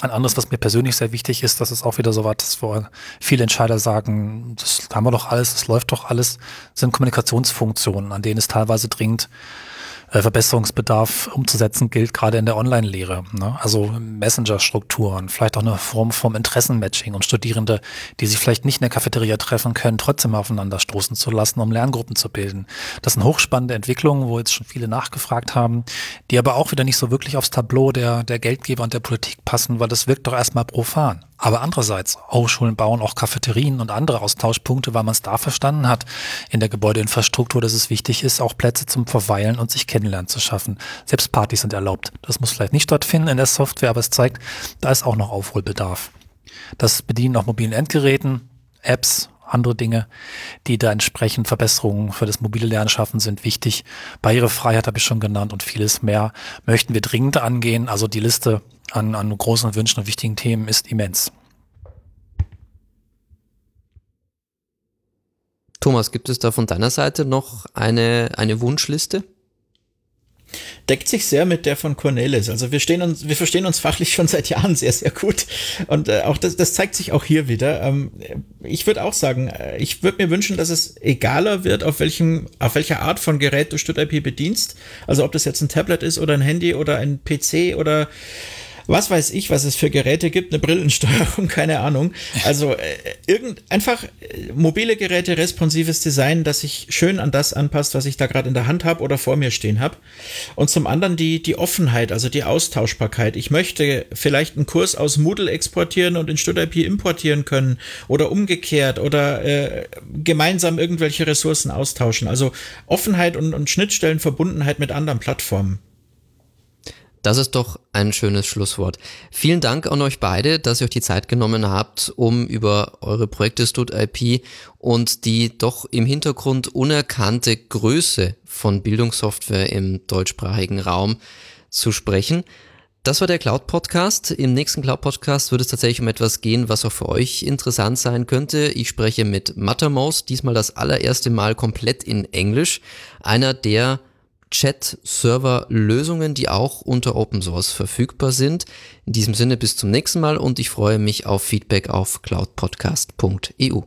Speaker 2: Ein anderes, was mir persönlich sehr wichtig ist, das ist auch wieder so was, wo viele Entscheider sagen, das haben wir doch alles, das läuft doch alles, sind Kommunikationsfunktionen, an denen es teilweise dringend äh, Verbesserungsbedarf umzusetzen gilt, gerade in der Online-Lehre. Ne? Also Messenger-Strukturen, vielleicht auch eine Form vom Interessenmatching, um Studierende, die sich vielleicht nicht in der Cafeteria treffen können, trotzdem aufeinander stoßen zu lassen, um Lerngruppen zu bilden. Das sind hochspannende Entwicklungen, wo jetzt schon viele nachgefragt haben, die aber auch wieder nicht so wirklich aufs Tableau der, der Geldgeber und der Politik passen, weil das wirkt doch erstmal profan. Aber andererseits, Hochschulen bauen auch Cafeterien und andere Austauschpunkte, weil man es da verstanden hat in der Gebäudeinfrastruktur, dass es wichtig ist, auch Plätze zum Verweilen und sich kennenlernen zu schaffen. Selbst Partys sind erlaubt. Das muss vielleicht nicht stattfinden in der Software, aber es zeigt, da ist auch noch Aufholbedarf. Das Bedienen auf mobilen Endgeräten, Apps, andere Dinge, die da entsprechend Verbesserungen für das mobile Lernen schaffen, sind wichtig. Barrierefreiheit habe ich schon genannt und vieles mehr möchten wir dringend angehen. Also die Liste an, an großen Wünschen und wichtigen Themen ist immens.
Speaker 1: Thomas, gibt es da von deiner Seite noch eine, eine Wunschliste?
Speaker 3: deckt sich sehr mit der von Cornelis. Also wir stehen uns, wir verstehen uns fachlich schon seit Jahren sehr, sehr gut. Und äh, auch das, das zeigt sich auch hier wieder. Ähm, ich würde auch sagen, äh, ich würde mir wünschen, dass es egaler wird, auf welchem, auf welcher Art von Gerät du StudIP bedienst. Also ob das jetzt ein Tablet ist oder ein Handy oder ein PC oder was weiß ich, was es für Geräte gibt, eine Brillensteuerung, keine Ahnung. Also äh, irgend einfach äh, mobile Geräte, responsives Design, das sich schön an das anpasst, was ich da gerade in der Hand habe oder vor mir stehen habe. Und zum anderen die die Offenheit, also die Austauschbarkeit. Ich möchte vielleicht einen Kurs aus Moodle exportieren und in StudIP importieren können oder umgekehrt oder äh, gemeinsam irgendwelche Ressourcen austauschen. Also Offenheit und, und Schnittstellenverbundenheit mit anderen Plattformen.
Speaker 1: Das ist doch ein schönes Schlusswort. Vielen Dank an euch beide, dass ihr euch die Zeit genommen habt, um über eure Projekte Stud IP und die doch im Hintergrund unerkannte Größe von Bildungssoftware im deutschsprachigen Raum zu sprechen. Das war der Cloud Podcast. Im nächsten Cloud Podcast wird es tatsächlich um etwas gehen, was auch für euch interessant sein könnte. Ich spreche mit Mattermost, diesmal das allererste Mal komplett in Englisch. Einer der Chat-Server-Lösungen, die auch unter Open Source verfügbar sind. In diesem Sinne bis zum nächsten Mal und ich freue mich auf Feedback auf cloudpodcast.eu.